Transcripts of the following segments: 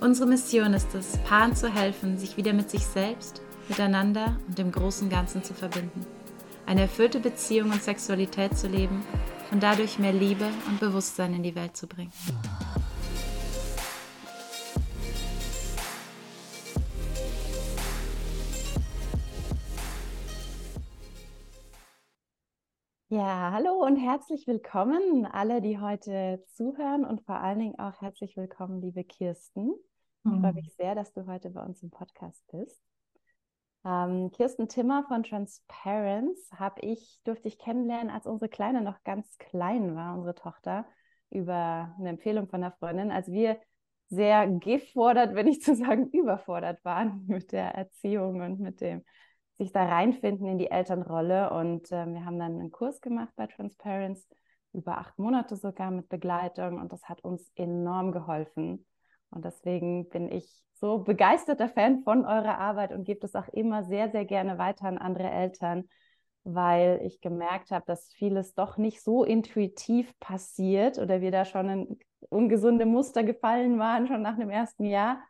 Unsere Mission ist es, Paaren zu helfen, sich wieder mit sich selbst, miteinander und dem großen Ganzen zu verbinden. Eine erfüllte Beziehung und Sexualität zu leben und dadurch mehr Liebe und Bewusstsein in die Welt zu bringen. Ja, hallo und herzlich willkommen alle, die heute zuhören und vor allen Dingen auch herzlich willkommen, liebe Kirsten. Ich freue mhm. mich sehr, dass du heute bei uns im Podcast bist. Ähm, Kirsten Timmer von Transparence habe ich, durfte ich kennenlernen, als unsere Kleine noch ganz klein war, unsere Tochter, über eine Empfehlung von einer Freundin, als wir sehr gefordert, wenn nicht zu sagen überfordert waren mit der Erziehung und mit dem sich da reinfinden in die Elternrolle. Und äh, wir haben dann einen Kurs gemacht bei Transparency, über acht Monate sogar mit Begleitung. Und das hat uns enorm geholfen. Und deswegen bin ich so begeisterter Fan von eurer Arbeit und gebe es auch immer sehr, sehr gerne weiter an andere Eltern, weil ich gemerkt habe, dass vieles doch nicht so intuitiv passiert oder wir da schon in ungesunde Muster gefallen waren, schon nach dem ersten Jahr.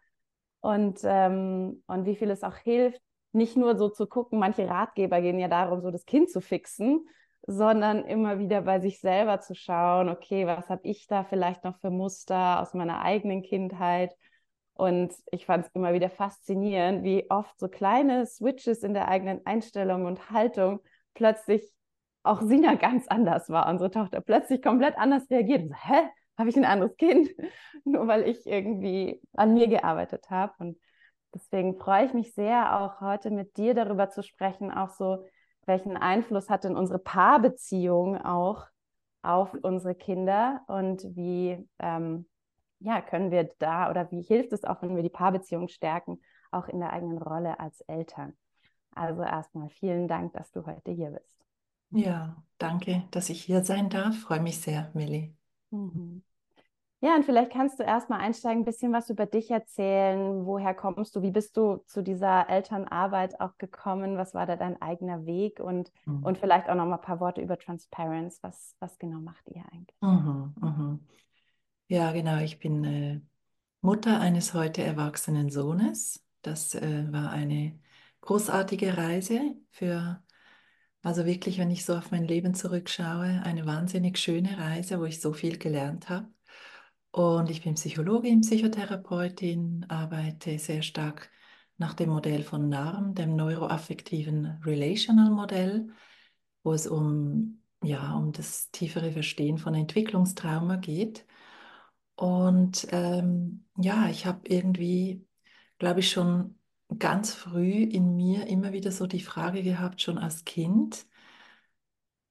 Und, ähm, und wie viel es auch hilft, nicht nur so zu gucken, manche Ratgeber gehen ja darum, so das Kind zu fixen, sondern immer wieder bei sich selber zu schauen, okay, was habe ich da vielleicht noch für Muster aus meiner eigenen Kindheit? Und ich fand es immer wieder faszinierend, wie oft so kleine Switches in der eigenen Einstellung und Haltung plötzlich auch Sina ganz anders war, unsere Tochter, plötzlich komplett anders reagiert. So, Hä? Habe ich ein anderes Kind? Nur weil ich irgendwie an mir gearbeitet habe. Und Deswegen freue ich mich sehr, auch heute mit dir darüber zu sprechen, auch so, welchen Einfluss hat denn unsere Paarbeziehung auch auf unsere Kinder und wie ähm, ja, können wir da oder wie hilft es auch, wenn wir die Paarbeziehung stärken, auch in der eigenen Rolle als Eltern. Also erstmal vielen Dank, dass du heute hier bist. Ja, danke, dass ich hier sein darf. Freue mich sehr, Millie. Mhm. Ja, und vielleicht kannst du erstmal einsteigen, ein bisschen was über dich erzählen. Woher kommst du? Wie bist du zu dieser Elternarbeit auch gekommen? Was war da dein eigener Weg? Und, mhm. und vielleicht auch noch mal ein paar Worte über Transparency. Was, was genau macht ihr eigentlich? Mhm, mhm. Ja, genau. Ich bin äh, Mutter eines heute erwachsenen Sohnes. Das äh, war eine großartige Reise für, also wirklich, wenn ich so auf mein Leben zurückschaue, eine wahnsinnig schöne Reise, wo ich so viel gelernt habe. Und ich bin Psychologin, Psychotherapeutin, arbeite sehr stark nach dem Modell von NARM, dem neuroaffektiven Relational Modell, wo es um, ja, um das tiefere Verstehen von Entwicklungstrauma geht. Und ähm, ja, ich habe irgendwie, glaube ich, schon ganz früh in mir immer wieder so die Frage gehabt, schon als Kind,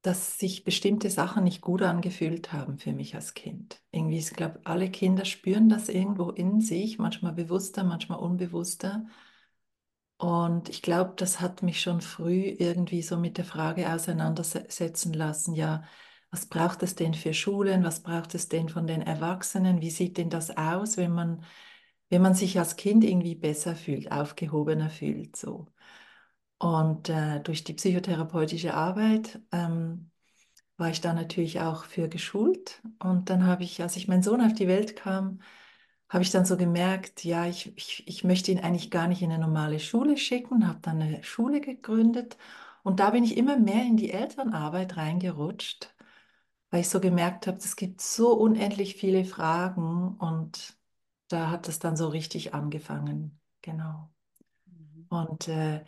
dass sich bestimmte Sachen nicht gut angefühlt haben für mich als Kind. Irgendwie, ich glaube, alle Kinder spüren das irgendwo in sich, manchmal bewusster, manchmal unbewusster. Und ich glaube, das hat mich schon früh irgendwie so mit der Frage auseinandersetzen lassen, ja, was braucht es denn für Schulen, was braucht es denn von den Erwachsenen, wie sieht denn das aus, wenn man, wenn man sich als Kind irgendwie besser fühlt, aufgehobener fühlt, so. Und äh, durch die psychotherapeutische Arbeit ähm, war ich da natürlich auch für geschult. Und dann habe ich, als ich mein Sohn auf die Welt kam, habe ich dann so gemerkt, ja, ich, ich, ich möchte ihn eigentlich gar nicht in eine normale Schule schicken, habe dann eine Schule gegründet. Und da bin ich immer mehr in die Elternarbeit reingerutscht, weil ich so gemerkt habe, es gibt so unendlich viele Fragen und da hat es dann so richtig angefangen. Genau. Mhm. Und äh,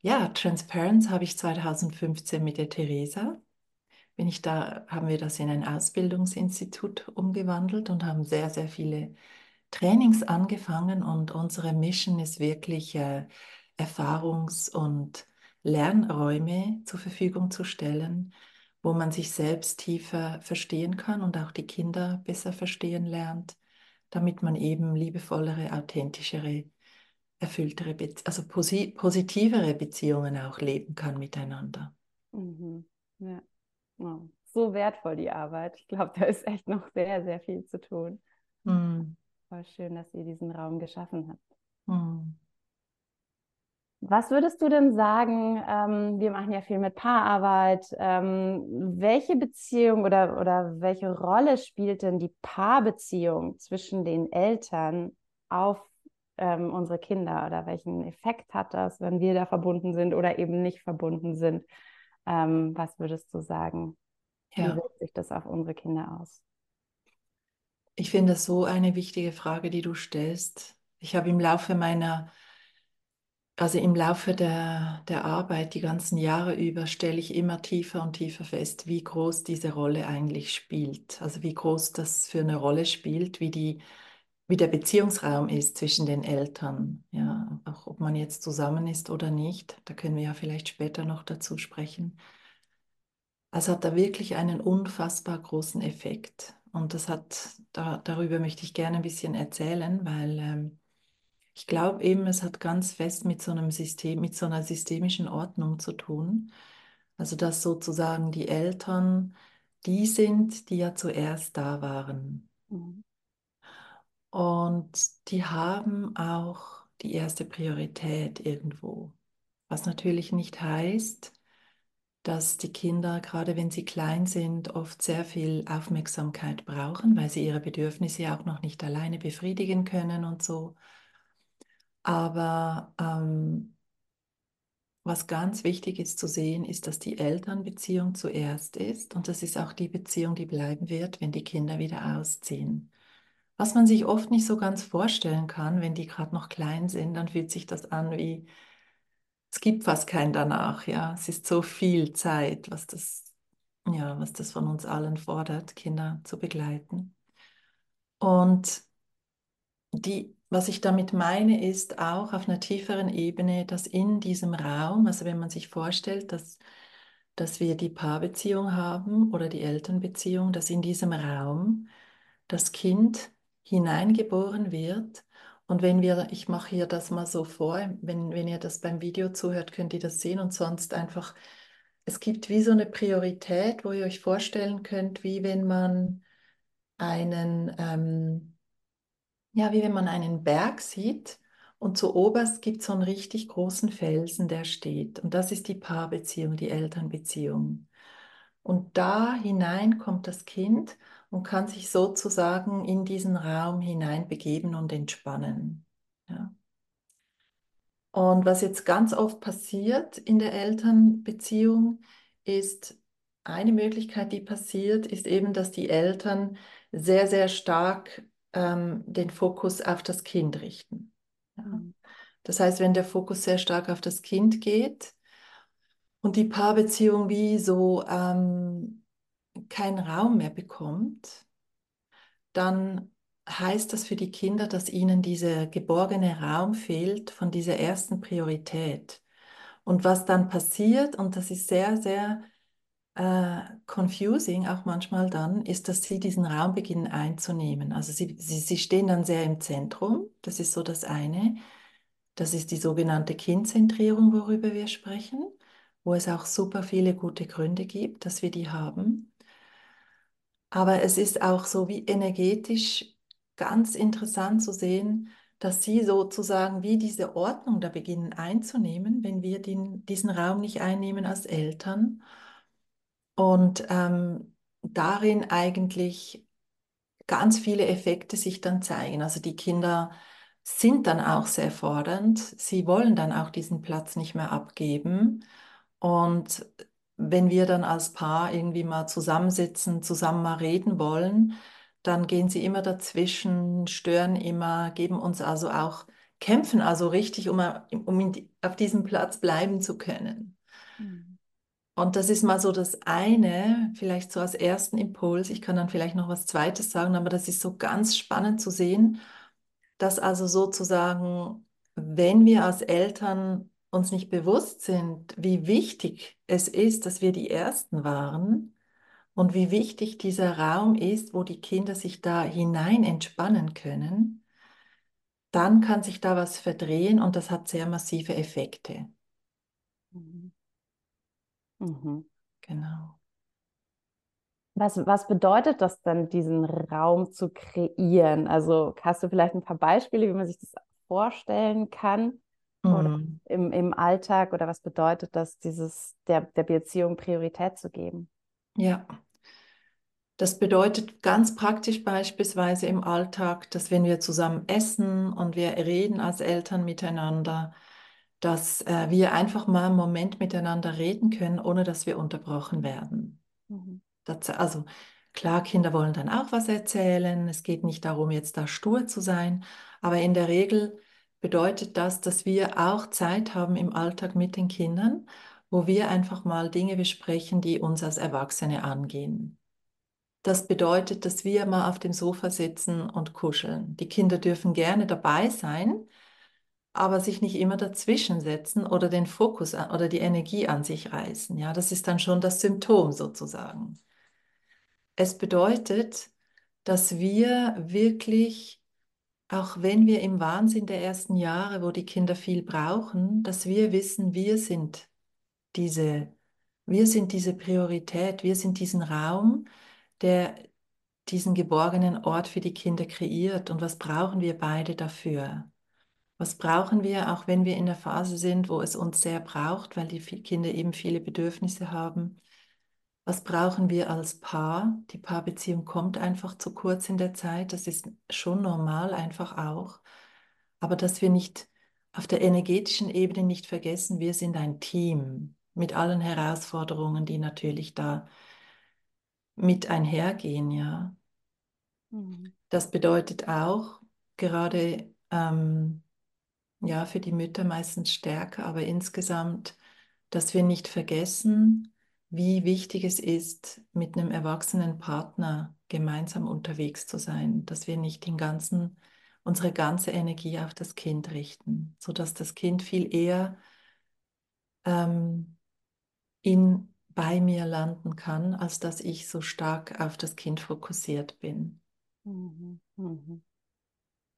ja, Transparenz habe ich 2015 mit der Theresa. Bin ich da, haben wir das in ein Ausbildungsinstitut umgewandelt und haben sehr, sehr viele Trainings angefangen und unsere Mission ist wirklich äh, Erfahrungs- und Lernräume zur Verfügung zu stellen, wo man sich selbst tiefer verstehen kann und auch die Kinder besser verstehen lernt, damit man eben liebevollere, authentischere, erfülltere, Be also posi positivere Beziehungen auch leben kann miteinander. Mhm. Ja. Oh, so wertvoll die Arbeit. Ich glaube, da ist echt noch sehr, sehr viel zu tun. Mhm. Voll schön, dass ihr diesen Raum geschaffen habt. Mhm. Was würdest du denn sagen? Ähm, wir machen ja viel mit Paararbeit. Ähm, welche Beziehung oder, oder welche Rolle spielt denn die Paarbeziehung zwischen den Eltern auf ähm, unsere Kinder oder welchen Effekt hat das, wenn wir da verbunden sind oder eben nicht verbunden sind? Ähm, was würdest du sagen? Ja. Wie wirkt sich das auf unsere Kinder aus? Ich finde das so eine wichtige Frage, die du stellst. Ich habe im Laufe meiner also im Laufe der, der Arbeit, die ganzen Jahre über, stelle ich immer tiefer und tiefer fest, wie groß diese Rolle eigentlich spielt. Also wie groß das für eine Rolle spielt, wie, die, wie der Beziehungsraum ist zwischen den Eltern. Ja, auch ob man jetzt zusammen ist oder nicht, da können wir ja vielleicht später noch dazu sprechen. Also hat da wirklich einen unfassbar großen Effekt. Und das hat, da, darüber möchte ich gerne ein bisschen erzählen, weil ähm, ich glaube eben, es hat ganz fest mit so einem System, mit so einer systemischen Ordnung zu tun. Also dass sozusagen die Eltern die sind, die ja zuerst da waren. Mhm. Und die haben auch die erste Priorität irgendwo. Was natürlich nicht heißt, dass die Kinder, gerade wenn sie klein sind, oft sehr viel Aufmerksamkeit brauchen, weil sie ihre Bedürfnisse auch noch nicht alleine befriedigen können und so. Aber ähm, was ganz wichtig ist zu sehen, ist, dass die Elternbeziehung zuerst ist und das ist auch die Beziehung, die bleiben wird, wenn die Kinder wieder ausziehen. Was man sich oft nicht so ganz vorstellen kann, wenn die gerade noch klein sind, dann fühlt sich das an wie, es gibt fast kein danach, ja. Es ist so viel Zeit, was das, ja, was das von uns allen fordert, Kinder zu begleiten. Und die was ich damit meine, ist auch auf einer tieferen Ebene, dass in diesem Raum, also wenn man sich vorstellt, dass, dass wir die Paarbeziehung haben oder die Elternbeziehung, dass in diesem Raum das Kind hineingeboren wird. Und wenn wir, ich mache hier das mal so vor, wenn, wenn ihr das beim Video zuhört, könnt ihr das sehen und sonst einfach, es gibt wie so eine Priorität, wo ihr euch vorstellen könnt, wie wenn man einen, ähm, ja, wie wenn man einen Berg sieht und zu oberst gibt es so einen richtig großen Felsen, der steht. Und das ist die Paarbeziehung, die Elternbeziehung. Und da hinein kommt das Kind und kann sich sozusagen in diesen Raum hineinbegeben und entspannen. Ja. Und was jetzt ganz oft passiert in der Elternbeziehung, ist eine Möglichkeit, die passiert, ist eben, dass die Eltern sehr, sehr stark ähm, den Fokus auf das Kind richten. Ja. Mhm. Das heißt, wenn der Fokus sehr stark auf das Kind geht und die Paarbeziehung wie so ähm, keinen Raum mehr bekommt, dann heißt das für die Kinder, dass ihnen dieser geborgene Raum fehlt von dieser ersten Priorität. Und was dann passiert, und das ist sehr, sehr äh, confusing auch manchmal dann, ist, dass sie diesen Raum beginnen einzunehmen. Also sie, sie, sie stehen dann sehr im Zentrum, das ist so das eine. Das ist die sogenannte Kindzentrierung, worüber wir sprechen, wo es auch super viele gute Gründe gibt, dass wir die haben. Aber es ist auch so wie energetisch ganz interessant zu sehen, dass sie sozusagen wie diese Ordnung da beginnen einzunehmen, wenn wir den, diesen Raum nicht einnehmen als Eltern und ähm, darin eigentlich ganz viele Effekte sich dann zeigen. Also die Kinder sind dann auch sehr fordernd. Sie wollen dann auch diesen Platz nicht mehr abgeben. Und wenn wir dann als Paar irgendwie mal zusammensitzen, zusammen mal reden wollen, dann gehen sie immer dazwischen, stören immer, geben uns also auch, kämpfen also richtig, um, um auf diesem Platz bleiben zu können. Mhm. Und das ist mal so das eine, vielleicht so als ersten Impuls. Ich kann dann vielleicht noch was Zweites sagen, aber das ist so ganz spannend zu sehen, dass also sozusagen, wenn wir als Eltern uns nicht bewusst sind, wie wichtig es ist, dass wir die Ersten waren und wie wichtig dieser Raum ist, wo die Kinder sich da hinein entspannen können, dann kann sich da was verdrehen und das hat sehr massive Effekte. Mhm. Mhm. Genau. Was, was bedeutet das denn, diesen Raum zu kreieren? Also hast du vielleicht ein paar Beispiele, wie man sich das vorstellen kann? Oder Mhm. im, im Alltag? Oder was bedeutet das, dieses der, der Beziehung Priorität zu geben? Ja. Das bedeutet ganz praktisch beispielsweise im Alltag, dass wenn wir zusammen essen und wir reden als Eltern miteinander, dass äh, wir einfach mal einen Moment miteinander reden können, ohne dass wir unterbrochen werden. Mhm. Das, also klar, Kinder wollen dann auch was erzählen. Es geht nicht darum, jetzt da stur zu sein, aber in der Regel bedeutet das, dass wir auch Zeit haben im Alltag mit den Kindern, wo wir einfach mal Dinge besprechen, die uns als Erwachsene angehen. Das bedeutet, dass wir mal auf dem Sofa sitzen und kuscheln. Die Kinder dürfen gerne dabei sein, aber sich nicht immer dazwischen setzen oder den Fokus oder die Energie an sich reißen. Ja, das ist dann schon das Symptom sozusagen. Es bedeutet, dass wir wirklich, auch wenn wir im Wahnsinn der ersten Jahre, wo die Kinder viel brauchen, dass wir wissen, wir sind diese, wir sind diese Priorität, wir sind diesen Raum, der diesen geborgenen Ort für die Kinder kreiert. Und was brauchen wir beide dafür? Was brauchen wir, auch wenn wir in der Phase sind, wo es uns sehr braucht, weil die Kinder eben viele Bedürfnisse haben? Was brauchen wir als Paar? Die Paarbeziehung kommt einfach zu kurz in der Zeit. Das ist schon normal, einfach auch. Aber dass wir nicht auf der energetischen Ebene nicht vergessen, wir sind ein Team mit allen Herausforderungen, die natürlich da mit einhergehen, ja. Mhm. Das bedeutet auch, gerade ähm, ja, für die Mütter meistens stärker, aber insgesamt, dass wir nicht vergessen, wie wichtig es ist, mit einem erwachsenen Partner gemeinsam unterwegs zu sein, dass wir nicht den ganzen, unsere ganze Energie auf das Kind richten, sodass das Kind viel eher ähm, in, bei mir landen kann, als dass ich so stark auf das Kind fokussiert bin. Mhm. Mhm.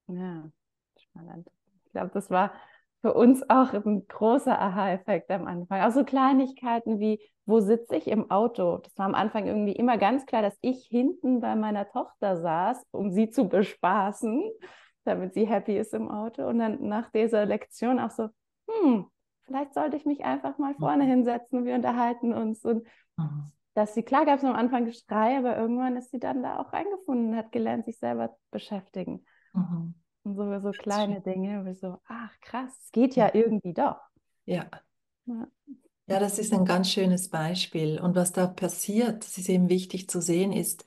Ja, spannend. Ich glaube, das war für uns auch ein großer Aha-Effekt am Anfang. Auch so Kleinigkeiten wie, wo sitze ich im Auto? Das war am Anfang irgendwie immer ganz klar, dass ich hinten bei meiner Tochter saß, um sie zu bespaßen, damit sie happy ist im Auto. Und dann nach dieser Lektion auch so, hm, vielleicht sollte ich mich einfach mal vorne hinsetzen und wir unterhalten uns. Und Mhm. dass sie, klar gab es am Anfang Geschrei, aber irgendwann ist sie dann da auch reingefunden, hat gelernt, sich selber zu beschäftigen. Mhm. Und so, so kleine Dinge, wie so, ach krass, es geht ja irgendwie doch. Ja. Ja. Ja, das ist ein ganz schönes Beispiel. Und was da passiert, das ist eben wichtig zu sehen, ist,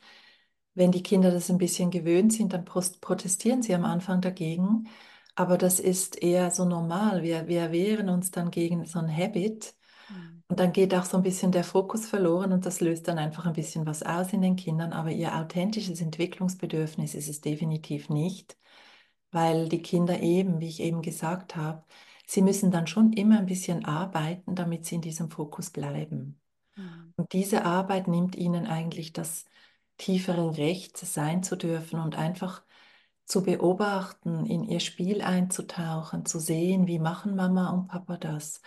wenn die Kinder das ein bisschen gewöhnt sind, dann protestieren sie am Anfang dagegen. Aber das ist eher so normal. Wir, wir wehren uns dann gegen so ein Habit. Mhm. Und dann geht auch so ein bisschen der Fokus verloren und das löst dann einfach ein bisschen was aus in den Kindern. Aber ihr authentisches Entwicklungsbedürfnis ist es definitiv nicht, weil die Kinder eben, wie ich eben gesagt habe, sie müssen dann schon immer ein bisschen arbeiten, damit sie in diesem Fokus bleiben. Mhm. Und diese Arbeit nimmt ihnen eigentlich das tiefere Recht, sein zu dürfen und einfach zu beobachten, in ihr Spiel einzutauchen, zu sehen, wie machen Mama und Papa das.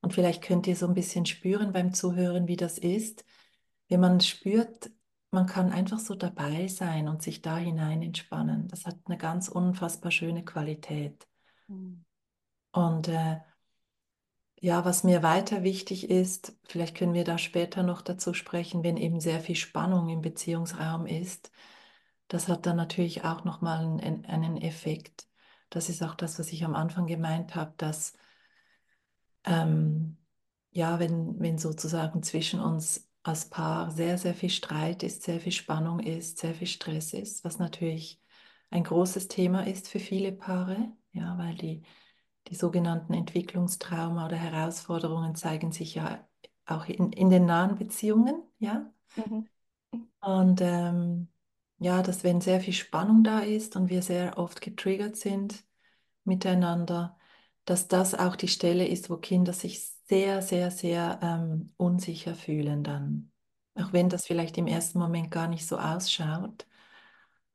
Und vielleicht könnt ihr so ein bisschen spüren beim Zuhören, wie das ist, wenn man spürt, man kann einfach so dabei sein und sich da hinein entspannen. Das hat eine ganz unfassbar schöne Qualität. Mhm. Und äh, ja, was mir weiter wichtig ist, vielleicht können wir da später noch dazu sprechen, wenn eben sehr viel Spannung im Beziehungsraum ist, das hat dann natürlich auch nochmal einen, einen Effekt. Das ist auch das, was ich am Anfang gemeint habe, dass ähm, ja, wenn, wenn sozusagen zwischen uns als Paar sehr, sehr viel Streit ist, sehr viel Spannung ist, sehr viel Stress ist, was natürlich ein großes Thema ist für viele Paare, ja, weil die die sogenannten Entwicklungstrauma oder Herausforderungen zeigen sich ja auch in, in den nahen Beziehungen, ja. Mhm. Und ähm, ja, dass wenn sehr viel Spannung da ist und wir sehr oft getriggert sind miteinander, dass das auch die Stelle ist, wo Kinder sich sehr, sehr, sehr ähm, unsicher fühlen dann. auch wenn das vielleicht im ersten Moment gar nicht so ausschaut.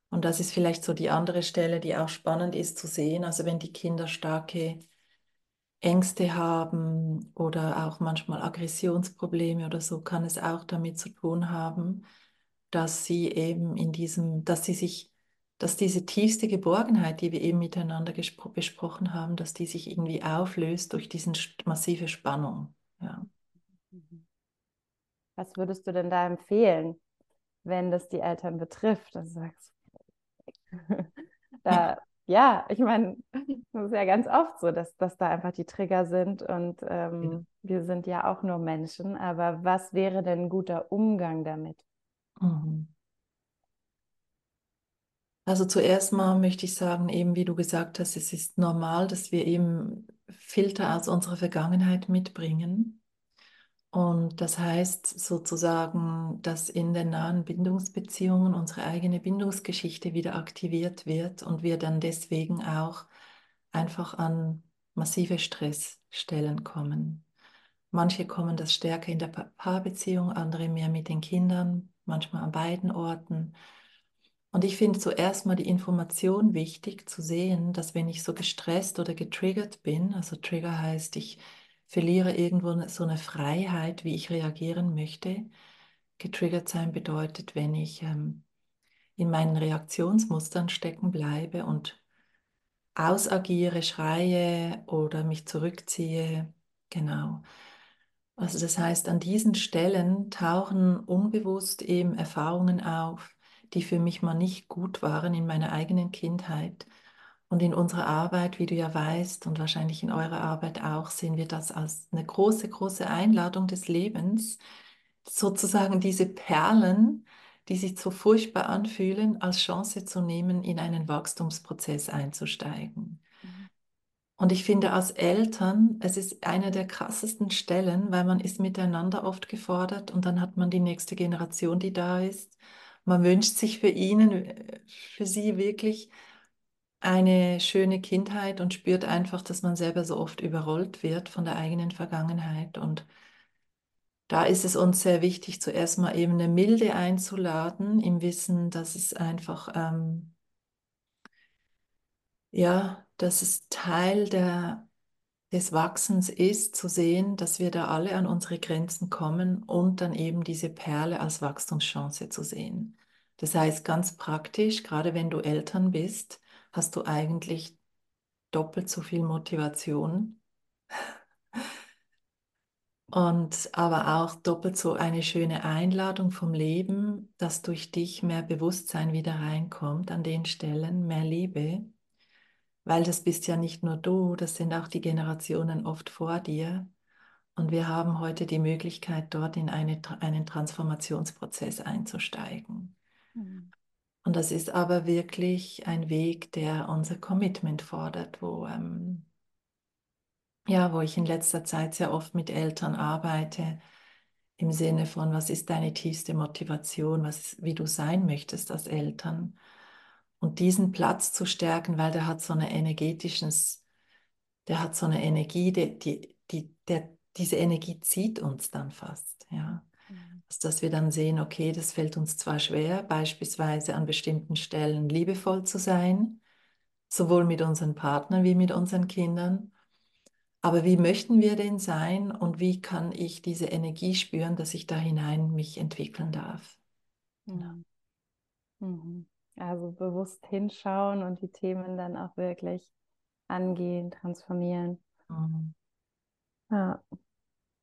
Und das ist vielleicht so die andere Stelle, die auch spannend ist zu sehen. Also wenn die Kinder starke Ängste haben oder auch manchmal Aggressionsprobleme oder so, kann es auch damit zu tun haben, dass sie eben in diesem, dass sie sich, dass diese tiefste Geborgenheit, die wir eben miteinander besprochen haben, dass die sich irgendwie auflöst durch diese massive Spannung. Ja. Was würdest du denn da empfehlen, wenn das die Eltern betrifft? Also sagst, da, ja, ich meine, das ist ja ganz oft so, dass, dass da einfach die Trigger sind und ähm, ja. wir sind ja auch nur Menschen. Aber was wäre denn ein guter Umgang damit? Mhm. Also zuerst mal möchte ich sagen, eben wie du gesagt hast, es ist normal, dass wir eben Filter aus unserer Vergangenheit mitbringen. Und das heißt sozusagen, dass in den nahen Bindungsbeziehungen unsere eigene Bindungsgeschichte wieder aktiviert wird und wir dann deswegen auch einfach an massive Stressstellen kommen. Manche kommen das stärker in der Paarbeziehung, andere mehr mit den Kindern, manchmal an beiden Orten. Und ich finde zuerst mal die Information wichtig zu sehen, dass wenn ich so gestresst oder getriggert bin, also Trigger heißt, ich verliere irgendwo so eine Freiheit, wie ich reagieren möchte. Getriggert sein bedeutet, wenn ich ähm, in meinen Reaktionsmustern stecken bleibe und ausagiere, schreie oder mich zurückziehe. Genau. Also das heißt, an diesen Stellen tauchen unbewusst eben Erfahrungen auf, die für mich mal nicht gut waren in meiner eigenen Kindheit und in unserer Arbeit, wie du ja weißt, und wahrscheinlich in eurer Arbeit auch, sehen wir das als eine große, große Einladung des Lebens, sozusagen diese Perlen, die sich so furchtbar anfühlen, als Chance zu nehmen, in einen Wachstumsprozess einzusteigen. Mhm. Und ich finde als Eltern, es ist eine der krassesten Stellen, weil man ist miteinander oft gefordert und dann hat man die nächste Generation, die da ist. Man wünscht sich für ihnen, für sie wirklich eine schöne Kindheit und spürt einfach, dass man selber so oft überrollt wird von der eigenen Vergangenheit. Und da ist es uns sehr wichtig, zuerst mal eben eine Milde einzuladen, im Wissen, dass es einfach, ähm, ja, dass es Teil der, des Wachsens ist, zu sehen, dass wir da alle an unsere Grenzen kommen und dann eben diese Perle als Wachstumschance zu sehen. Das heißt ganz praktisch, gerade wenn du Eltern bist, hast du eigentlich doppelt so viel Motivation und aber auch doppelt so eine schöne Einladung vom Leben, dass durch dich mehr Bewusstsein wieder reinkommt an den Stellen, mehr Liebe, weil das bist ja nicht nur du, das sind auch die Generationen oft vor dir. Und wir haben heute die Möglichkeit, dort in eine, einen Transformationsprozess einzusteigen. Mhm. Und das ist aber wirklich ein Weg, der unser Commitment fordert, wo, ähm, ja, wo ich in letzter Zeit sehr oft mit Eltern arbeite, im Sinne von, was ist deine tiefste Motivation, was, wie du sein möchtest als Eltern. Und diesen Platz zu stärken, weil der hat so eine energetisches, der hat so eine Energie, die, die, die, der, diese Energie zieht uns dann fast, ja. Also, dass wir dann sehen, okay, das fällt uns zwar schwer, beispielsweise an bestimmten Stellen liebevoll zu sein, sowohl mit unseren Partnern wie mit unseren Kindern, aber wie möchten wir denn sein und wie kann ich diese Energie spüren, dass ich da hinein mich entwickeln darf? Genau. Mhm. Also bewusst hinschauen und die Themen dann auch wirklich angehen, transformieren. Mhm. Ja.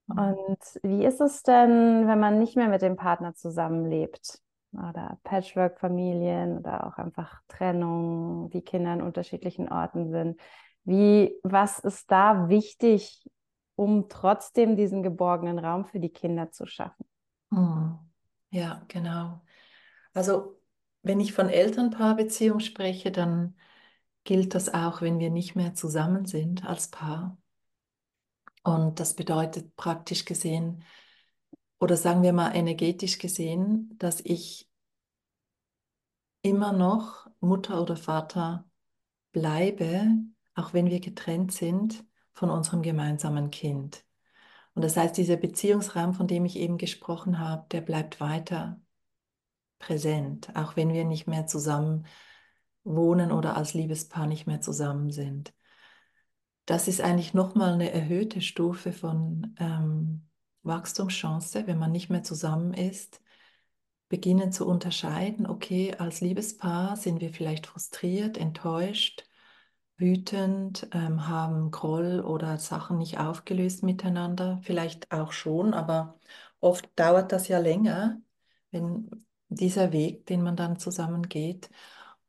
Mhm. Und wie ist es denn, wenn man nicht mehr mit dem Partner zusammenlebt? Oder Patchwork-Familien oder auch einfach Trennung, die Kinder an unterschiedlichen Orten sind. Wie, was ist da wichtig, um trotzdem diesen geborgenen Raum für die Kinder zu schaffen? Mhm. Ja, genau. Also, wenn ich von Elternpaarbeziehung spreche, dann gilt das auch, wenn wir nicht mehr zusammen sind als Paar. Und das bedeutet praktisch gesehen, oder sagen wir mal energetisch gesehen, dass ich immer noch Mutter oder Vater bleibe, auch wenn wir getrennt sind von unserem gemeinsamen Kind. Und das heißt, dieser Beziehungsraum, von dem ich eben gesprochen habe, der bleibt weiter präsent, auch wenn wir nicht mehr zusammen wohnen oder als Liebespaar nicht mehr zusammen sind. Das ist eigentlich nochmal eine erhöhte Stufe von ähm, Wachstumschance, wenn man nicht mehr zusammen ist, beginnen zu unterscheiden, okay, als Liebespaar sind wir vielleicht frustriert, enttäuscht, wütend, ähm, haben Groll oder Sachen nicht aufgelöst miteinander, vielleicht auch schon, aber oft dauert das ja länger, wenn dieser Weg, den man dann zusammen geht.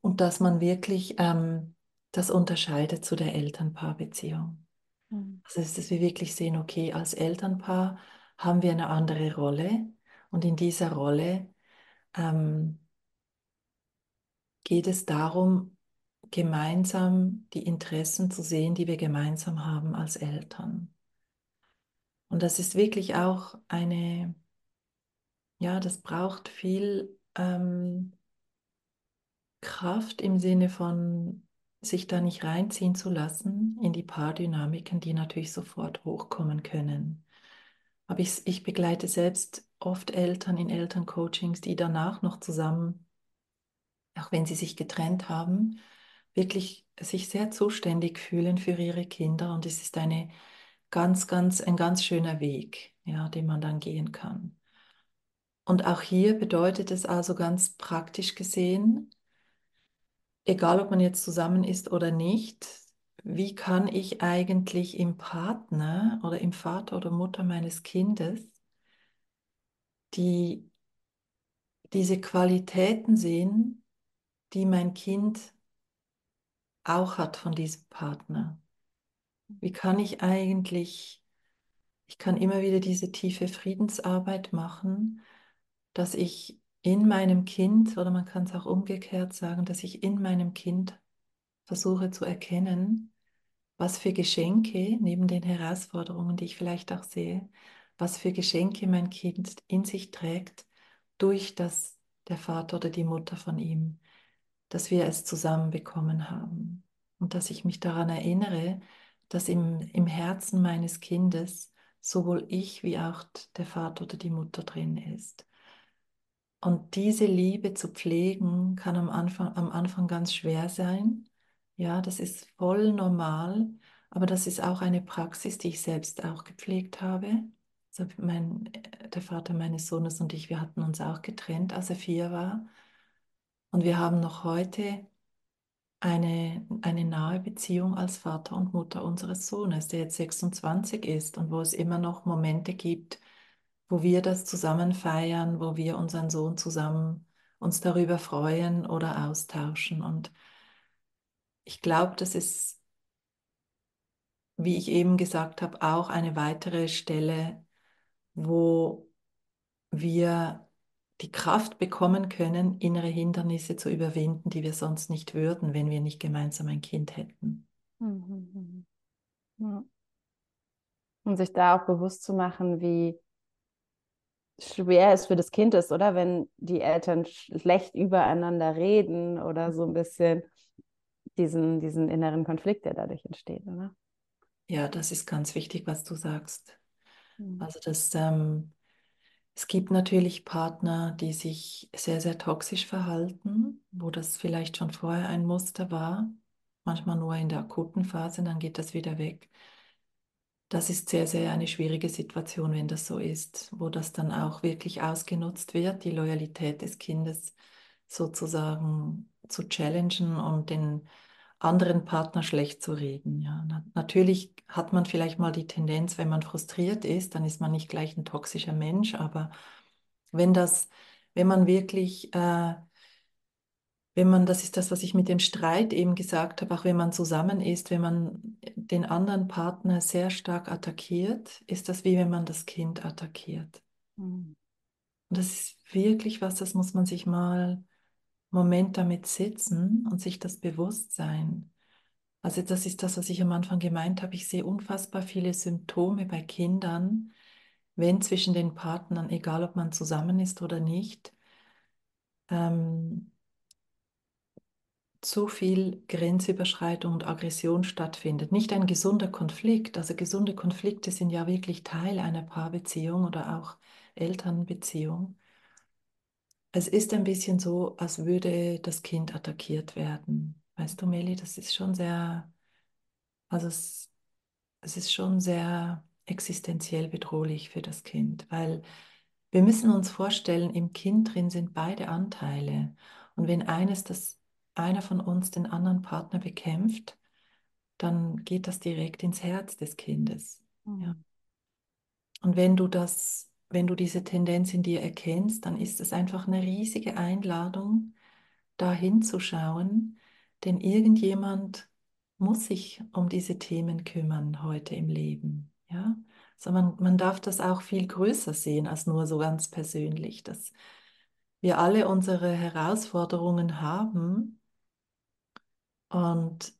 Und dass man wirklich ähm, das unterscheidet zu der Elternpaarbeziehung. Mhm. Also dass wir wirklich sehen, okay, als Elternpaar haben wir eine andere Rolle und in dieser Rolle ähm, geht es darum, gemeinsam die Interessen zu sehen, die wir gemeinsam haben als Eltern. Und das ist wirklich auch eine, ja, das braucht viel ähm, Kraft im Sinne von sich da nicht reinziehen zu lassen in die Paardynamiken, die natürlich sofort hochkommen können. Aber ich, ich begleite selbst oft Eltern in Elterncoachings, die danach noch zusammen, auch wenn sie sich getrennt haben, wirklich sich sehr zuständig fühlen für ihre Kinder. Und es ist eine ganz, ganz, ein ganz schöner Weg, ja, den man dann gehen kann. Und auch hier bedeutet es also ganz praktisch gesehen, egal ob man jetzt zusammen ist oder nicht, wie kann ich eigentlich im Partner oder im Vater oder Mutter meines Kindes die, diese Qualitäten sehen, die mein Kind auch hat von diesem Partner. Wie kann ich eigentlich, ich kann immer wieder diese tiefe Friedensarbeit machen, dass ich in meinem Kind, oder man kann es auch umgekehrt sagen, dass ich in meinem Kind versuche zu erkennen, was für Geschenke neben den Herausforderungen, die ich vielleicht auch sehe, was für Geschenke mein Kind in sich trägt, durch das der Vater oder die Mutter von ihm, dass wir es zusammen bekommen haben. Und dass ich mich daran erinnere, dass im, im Herzen meines Kindes sowohl ich wie auch der Vater oder die Mutter drin ist. Und diese Liebe zu pflegen kann am Anfang, am Anfang ganz schwer sein. Ja, das ist voll normal, aber das ist auch eine Praxis, die ich selbst auch gepflegt habe. Also mein, der Vater meines Sohnes und ich, wir hatten uns auch getrennt, als er vier war. Und wir haben noch heute eine, eine nahe Beziehung als Vater und Mutter unseres Sohnes, der jetzt 26 ist und wo es immer noch Momente gibt, wo wir das zusammen feiern, wo wir unseren Sohn zusammen uns darüber freuen oder austauschen. Und ich glaube, das ist, wie ich eben gesagt habe, auch eine weitere Stelle, wo wir die Kraft bekommen können, innere Hindernisse zu überwinden, die wir sonst nicht würden, wenn wir nicht gemeinsam ein Kind hätten. Mhm, mhm. Ja. Und sich da auch bewusst zu machen, wie schwer es für das Kind ist, oder? Wenn die Eltern schlecht übereinander reden oder so ein bisschen diesen, diesen inneren Konflikt, der dadurch entsteht, oder? Ja, das ist ganz wichtig, was du sagst. Mhm. Also das, ähm, es gibt natürlich Partner, die sich sehr, sehr toxisch verhalten, wo das vielleicht schon vorher ein Muster war, manchmal nur in der akuten Phase, dann geht das wieder weg das ist sehr, sehr eine schwierige Situation, wenn das so ist, wo das dann auch wirklich ausgenutzt wird, die Loyalität des Kindes sozusagen zu challengen und den anderen Partner schlecht zu reden. Ja. natürlich hat man vielleicht mal die Tendenz, wenn man frustriert ist, dann ist man nicht gleich ein toxischer Mensch, aber wenn das, wenn man wirklich äh, wenn man, das ist das, was ich mit dem Streit eben gesagt habe, auch wenn man zusammen ist, wenn man den anderen Partner sehr stark attackiert, ist das wie wenn man das Kind attackiert. Mhm. Und das ist wirklich was, das muss man sich mal einen Moment damit sitzen und sich das bewusst sein. Also das ist das, was ich am Anfang gemeint habe. Ich sehe unfassbar viele Symptome bei Kindern, wenn zwischen den Partnern, egal ob man zusammen ist oder nicht, ähm, zu viel Grenzüberschreitung und Aggression stattfindet. Nicht ein gesunder Konflikt. Also gesunde Konflikte sind ja wirklich Teil einer Paarbeziehung oder auch Elternbeziehung. Es ist ein bisschen so, als würde das Kind attackiert werden. Weißt du, Meli, das ist schon sehr, also es, es ist schon sehr existenziell bedrohlich für das Kind, weil wir müssen uns vorstellen, im Kind drin sind beide Anteile. Und wenn eines das einer von uns den anderen Partner bekämpft, dann geht das direkt ins Herz des Kindes. Mhm. Ja. Und wenn du das, wenn du diese Tendenz in dir erkennst, dann ist es einfach eine riesige Einladung, da hinzuschauen, denn irgendjemand muss sich um diese Themen kümmern heute im Leben. Ja? Also man, man darf das auch viel größer sehen als nur so ganz persönlich, dass wir alle unsere Herausforderungen haben und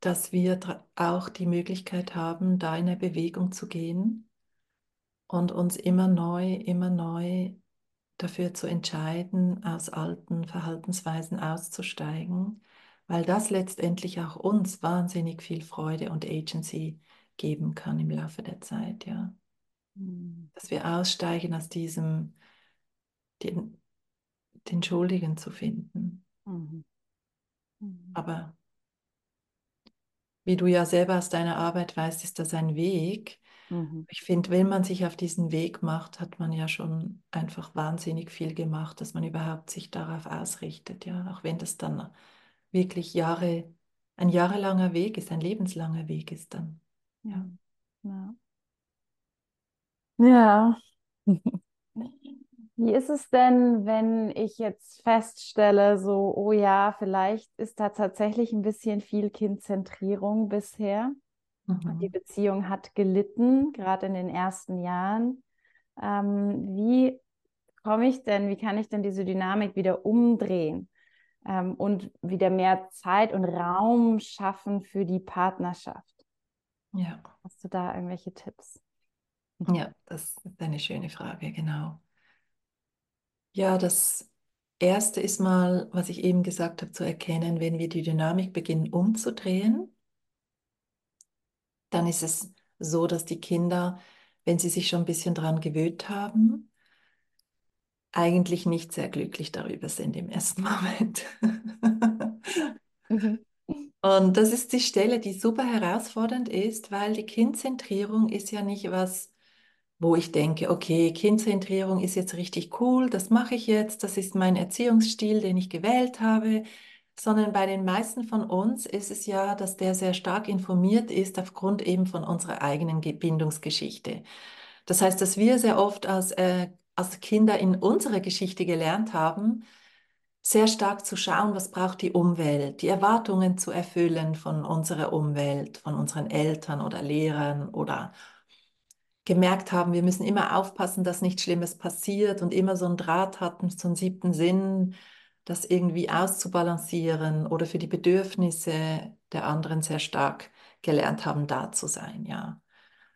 dass wir auch die Möglichkeit haben, da in eine Bewegung zu gehen und uns immer neu, immer neu dafür zu entscheiden, aus alten Verhaltensweisen auszusteigen, weil das letztendlich auch uns wahnsinnig viel Freude und Agency geben kann im Laufe der Zeit, ja. Mhm. Dass wir aussteigen aus diesem, den, den Schuldigen zu finden. Mhm. Mhm. Aber wie du ja selber aus deiner Arbeit weißt, ist das ein Weg. Mhm. Ich finde, wenn man sich auf diesen Weg macht, hat man ja schon einfach wahnsinnig viel gemacht, dass man überhaupt sich darauf ausrichtet. Ja, auch wenn das dann wirklich Jahre, ein jahrelanger Weg ist, ein lebenslanger Weg ist dann. Ja. Ja. ja. Wie ist es denn, wenn ich jetzt feststelle, so, oh ja, vielleicht ist da tatsächlich ein bisschen viel Kindzentrierung bisher. Mhm. Die Beziehung hat gelitten, gerade in den ersten Jahren. Ähm, wie komme ich denn, wie kann ich denn diese Dynamik wieder umdrehen ähm, und wieder mehr Zeit und Raum schaffen für die Partnerschaft? Ja. Hast du da irgendwelche Tipps? Ja, das ist eine schöne Frage, genau. Ja, das Erste ist mal, was ich eben gesagt habe, zu erkennen, wenn wir die Dynamik beginnen umzudrehen, dann ist es so, dass die Kinder, wenn sie sich schon ein bisschen daran gewöhnt haben, eigentlich nicht sehr glücklich darüber sind im ersten Moment. Mhm. Und das ist die Stelle, die super herausfordernd ist, weil die Kindzentrierung ist ja nicht was wo ich denke, okay, Kindzentrierung ist jetzt richtig cool, das mache ich jetzt, das ist mein Erziehungsstil, den ich gewählt habe, sondern bei den meisten von uns ist es ja, dass der sehr stark informiert ist aufgrund eben von unserer eigenen Bindungsgeschichte. Das heißt, dass wir sehr oft als, äh, als Kinder in unserer Geschichte gelernt haben, sehr stark zu schauen, was braucht die Umwelt, die Erwartungen zu erfüllen von unserer Umwelt, von unseren Eltern oder Lehrern oder gemerkt haben, wir müssen immer aufpassen, dass nichts Schlimmes passiert und immer so einen Draht hatten, so einen siebten Sinn, das irgendwie auszubalancieren oder für die Bedürfnisse der anderen sehr stark gelernt haben, da zu sein, ja.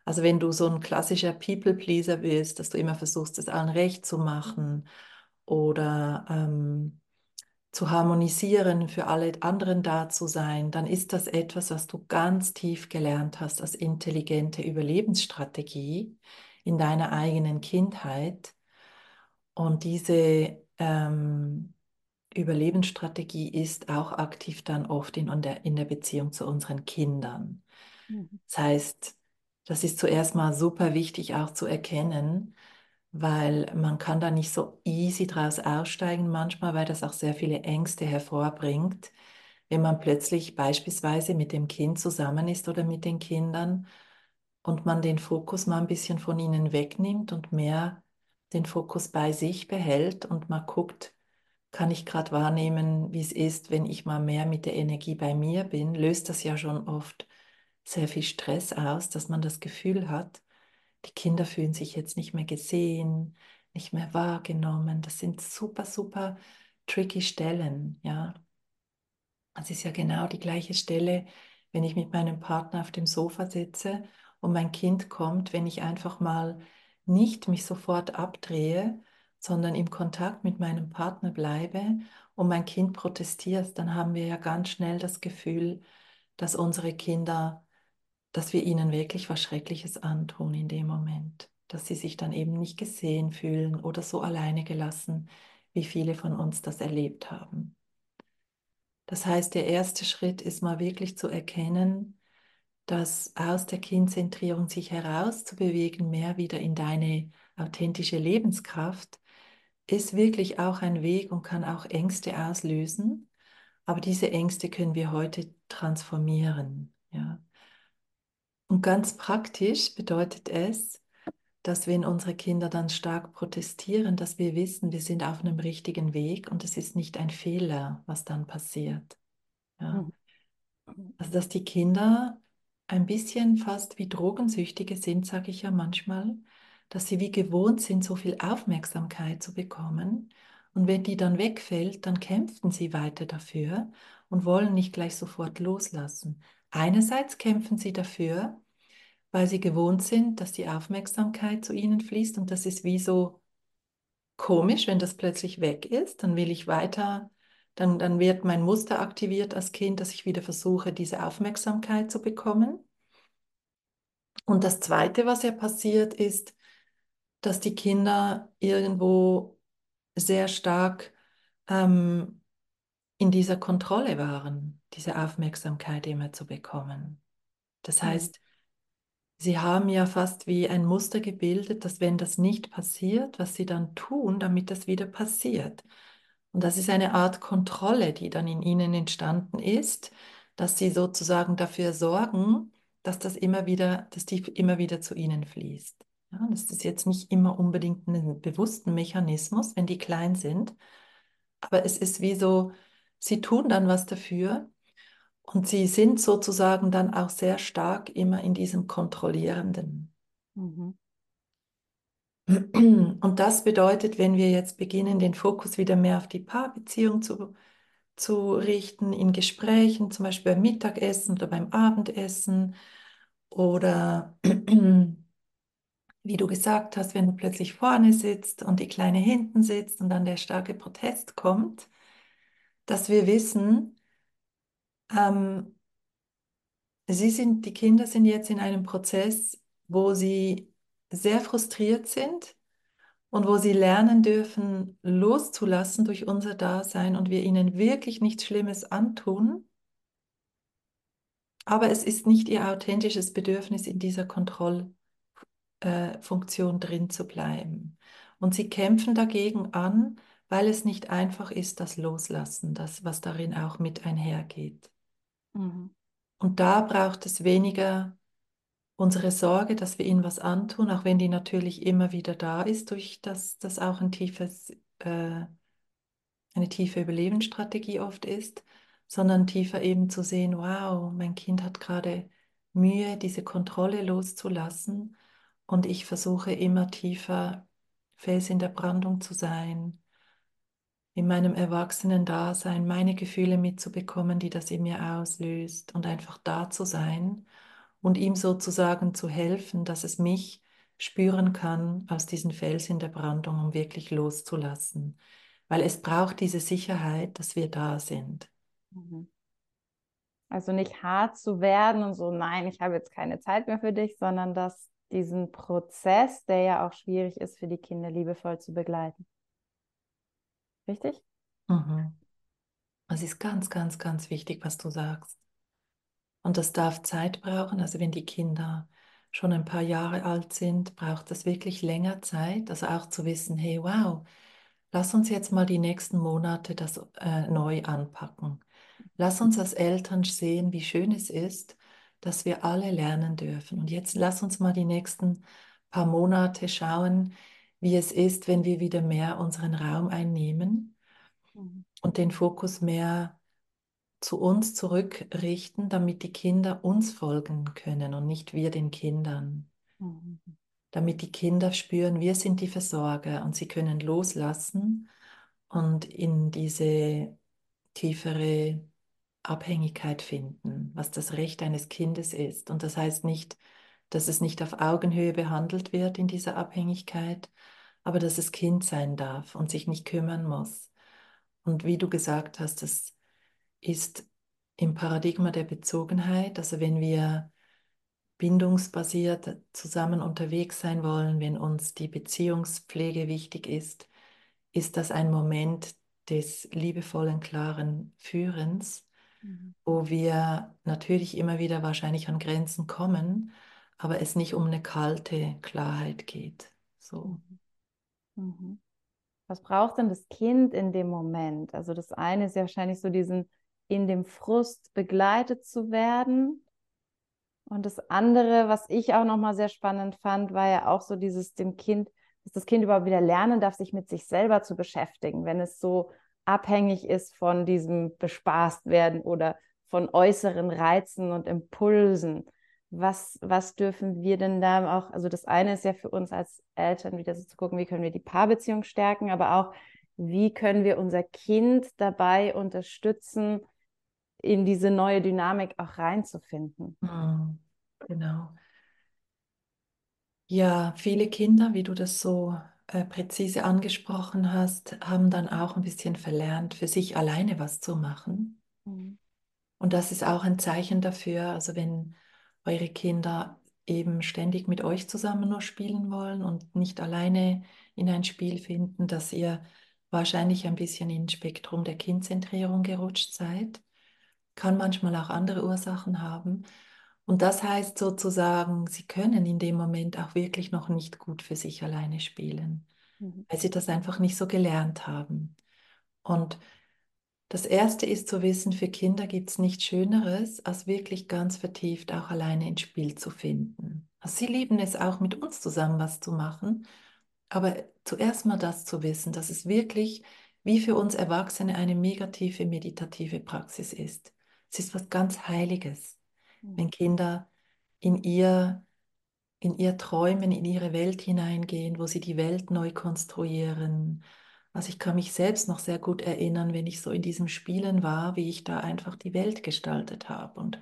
Also wenn du so ein klassischer People-Pleaser bist, dass du immer versuchst, es allen recht zu machen oder ähm, zu harmonisieren, für alle anderen da zu sein, dann ist das etwas, was du ganz tief gelernt hast als intelligente Überlebensstrategie in deiner eigenen Kindheit. Und diese ähm, Überlebensstrategie ist auch aktiv dann oft in, in, der, in der Beziehung zu unseren Kindern. Mhm. Das heißt, das ist zuerst mal super wichtig auch zu erkennen, weil man kann da nicht so easy draus aussteigen manchmal, weil das auch sehr viele Ängste hervorbringt, wenn man plötzlich beispielsweise mit dem Kind zusammen ist oder mit den Kindern und man den Fokus mal ein bisschen von ihnen wegnimmt und mehr den Fokus bei sich behält und mal guckt, kann ich gerade wahrnehmen, wie es ist, wenn ich mal mehr mit der Energie bei mir bin, löst das ja schon oft sehr viel Stress aus, dass man das Gefühl hat, die Kinder fühlen sich jetzt nicht mehr gesehen, nicht mehr wahrgenommen. Das sind super, super tricky Stellen, ja. Es ist ja genau die gleiche Stelle, wenn ich mit meinem Partner auf dem Sofa sitze und mein Kind kommt, wenn ich einfach mal nicht mich sofort abdrehe, sondern im Kontakt mit meinem Partner bleibe um ein Kind protestierst, dann haben wir ja ganz schnell das Gefühl, dass unsere Kinder, dass wir ihnen wirklich was Schreckliches antun in dem Moment, dass sie sich dann eben nicht gesehen fühlen oder so alleine gelassen, wie viele von uns das erlebt haben. Das heißt, der erste Schritt ist mal wirklich zu erkennen, dass aus der Kindzentrierung sich herauszubewegen, mehr wieder in deine authentische Lebenskraft, ist wirklich auch ein Weg und kann auch Ängste auslösen. Aber diese Ängste können wir heute transformieren. Ja. Und ganz praktisch bedeutet es, dass wenn unsere Kinder dann stark protestieren, dass wir wissen, wir sind auf einem richtigen Weg und es ist nicht ein Fehler, was dann passiert. Ja. Mhm. Also dass die Kinder ein bisschen fast wie Drogensüchtige sind, sage ich ja manchmal, dass sie wie gewohnt sind, so viel Aufmerksamkeit zu bekommen. Und wenn die dann wegfällt, dann kämpfen sie weiter dafür und wollen nicht gleich sofort loslassen. Einerseits kämpfen sie dafür, weil sie gewohnt sind, dass die Aufmerksamkeit zu ihnen fließt und das ist wie so komisch, wenn das plötzlich weg ist, dann will ich weiter, dann, dann wird mein Muster aktiviert als Kind, dass ich wieder versuche, diese Aufmerksamkeit zu bekommen. Und das Zweite, was ja passiert, ist, dass die Kinder irgendwo sehr stark ähm, in dieser Kontrolle waren, diese Aufmerksamkeit immer zu bekommen. Das mhm. heißt, sie haben ja fast wie ein Muster gebildet, dass wenn das nicht passiert, was sie dann tun, damit das wieder passiert. Und das ist eine Art Kontrolle, die dann in ihnen entstanden ist, dass sie sozusagen dafür sorgen, dass das immer wieder, dass die immer wieder zu ihnen fließt. Ja, das ist jetzt nicht immer unbedingt ein bewussten Mechanismus, wenn die klein sind, aber es ist wie so, sie tun dann was dafür und sie sind sozusagen dann auch sehr stark immer in diesem Kontrollierenden. Mhm. Und das bedeutet, wenn wir jetzt beginnen, den Fokus wieder mehr auf die Paarbeziehung zu, zu richten, in Gesprächen, zum Beispiel beim Mittagessen oder beim Abendessen oder wie du gesagt hast, wenn du plötzlich vorne sitzt und die Kleine hinten sitzt und dann der starke Protest kommt, dass wir wissen, ähm, sie sind, die Kinder sind jetzt in einem Prozess, wo sie sehr frustriert sind und wo sie lernen dürfen, loszulassen durch unser Dasein und wir ihnen wirklich nichts Schlimmes antun. Aber es ist nicht ihr authentisches Bedürfnis, in dieser Kontrolle äh, drin zu bleiben. Und sie kämpfen dagegen an, weil es nicht einfach ist, das Loslassen, das, was darin auch mit einhergeht. Mhm. Und da braucht es weniger unsere Sorge, dass wir ihnen was antun, auch wenn die natürlich immer wieder da ist, durch das, das auch ein tiefes, äh, eine tiefe Überlebensstrategie oft ist, sondern tiefer eben zu sehen, wow, mein Kind hat gerade Mühe, diese Kontrolle loszulassen und ich versuche immer tiefer Fels in der Brandung zu sein, in meinem Erwachsenen-Dasein meine Gefühle mitzubekommen, die das in mir auslöst und einfach da zu sein und ihm sozusagen zu helfen, dass es mich spüren kann aus diesen Fels in der Brandung, um wirklich loszulassen. Weil es braucht diese Sicherheit, dass wir da sind. Mhm. Also nicht hart zu werden und so, nein, ich habe jetzt keine Zeit mehr für dich, sondern dass diesen Prozess, der ja auch schwierig ist für die Kinder, liebevoll zu begleiten. Richtig? Mhm. Es ist ganz, ganz, ganz wichtig, was du sagst. Und das darf Zeit brauchen. Also wenn die Kinder schon ein paar Jahre alt sind, braucht das wirklich länger Zeit. Also auch zu wissen, hey, wow, lass uns jetzt mal die nächsten Monate das äh, neu anpacken. Lass uns als Eltern sehen, wie schön es ist, dass wir alle lernen dürfen. Und jetzt lass uns mal die nächsten paar Monate schauen, wie es ist, wenn wir wieder mehr unseren Raum einnehmen mhm. und den Fokus mehr zu uns zurückrichten, damit die Kinder uns folgen können und nicht wir den Kindern. Mhm. Damit die Kinder spüren, wir sind die Versorger und sie können loslassen und in diese tiefere Abhängigkeit finden, was das Recht eines Kindes ist. Und das heißt nicht, dass es nicht auf Augenhöhe behandelt wird in dieser Abhängigkeit, aber dass es Kind sein darf und sich nicht kümmern muss. Und wie du gesagt hast, das ist im Paradigma der Bezogenheit, also wenn wir bindungsbasiert zusammen unterwegs sein wollen, wenn uns die Beziehungspflege wichtig ist, ist das ein Moment des liebevollen, klaren Führens, mhm. wo wir natürlich immer wieder wahrscheinlich an Grenzen kommen, aber es nicht um eine kalte Klarheit geht. So. Mhm. Was braucht denn das Kind in dem Moment? Also das eine ist ja wahrscheinlich so diesen in dem Frust begleitet zu werden. Und das andere, was ich auch nochmal sehr spannend fand, war ja auch so dieses dem Kind, dass das Kind überhaupt wieder lernen darf, sich mit sich selber zu beschäftigen, wenn es so abhängig ist von diesem bespaßt werden oder von äußeren Reizen und Impulsen was, was dürfen wir denn da auch, also das eine ist ja für uns als Eltern wieder so zu gucken, wie können wir die Paarbeziehung stärken, aber auch, wie können wir unser Kind dabei unterstützen, in diese neue Dynamik auch reinzufinden. Mhm, genau. Ja, viele Kinder, wie du das so äh, präzise angesprochen hast, haben dann auch ein bisschen verlernt, für sich alleine was zu machen. Mhm. Und das ist auch ein Zeichen dafür, also wenn eure Kinder eben ständig mit euch zusammen nur spielen wollen und nicht alleine in ein Spiel finden, dass ihr wahrscheinlich ein bisschen ins Spektrum der Kindzentrierung gerutscht seid. Kann manchmal auch andere Ursachen haben. Und das heißt sozusagen, sie können in dem Moment auch wirklich noch nicht gut für sich alleine spielen, mhm. weil sie das einfach nicht so gelernt haben. Und das Erste ist zu wissen, für Kinder gibt es nichts Schöneres, als wirklich ganz vertieft auch alleine ins Spiel zu finden. Also sie lieben es auch mit uns zusammen was zu machen, aber zuerst mal das zu wissen, dass es wirklich wie für uns Erwachsene eine negative meditative Praxis ist. Es ist was ganz Heiliges, mhm. wenn Kinder in ihr in ihr Träumen, in ihre Welt hineingehen, wo sie die Welt neu konstruieren, also ich kann mich selbst noch sehr gut erinnern, wenn ich so in diesem Spielen war, wie ich da einfach die Welt gestaltet habe und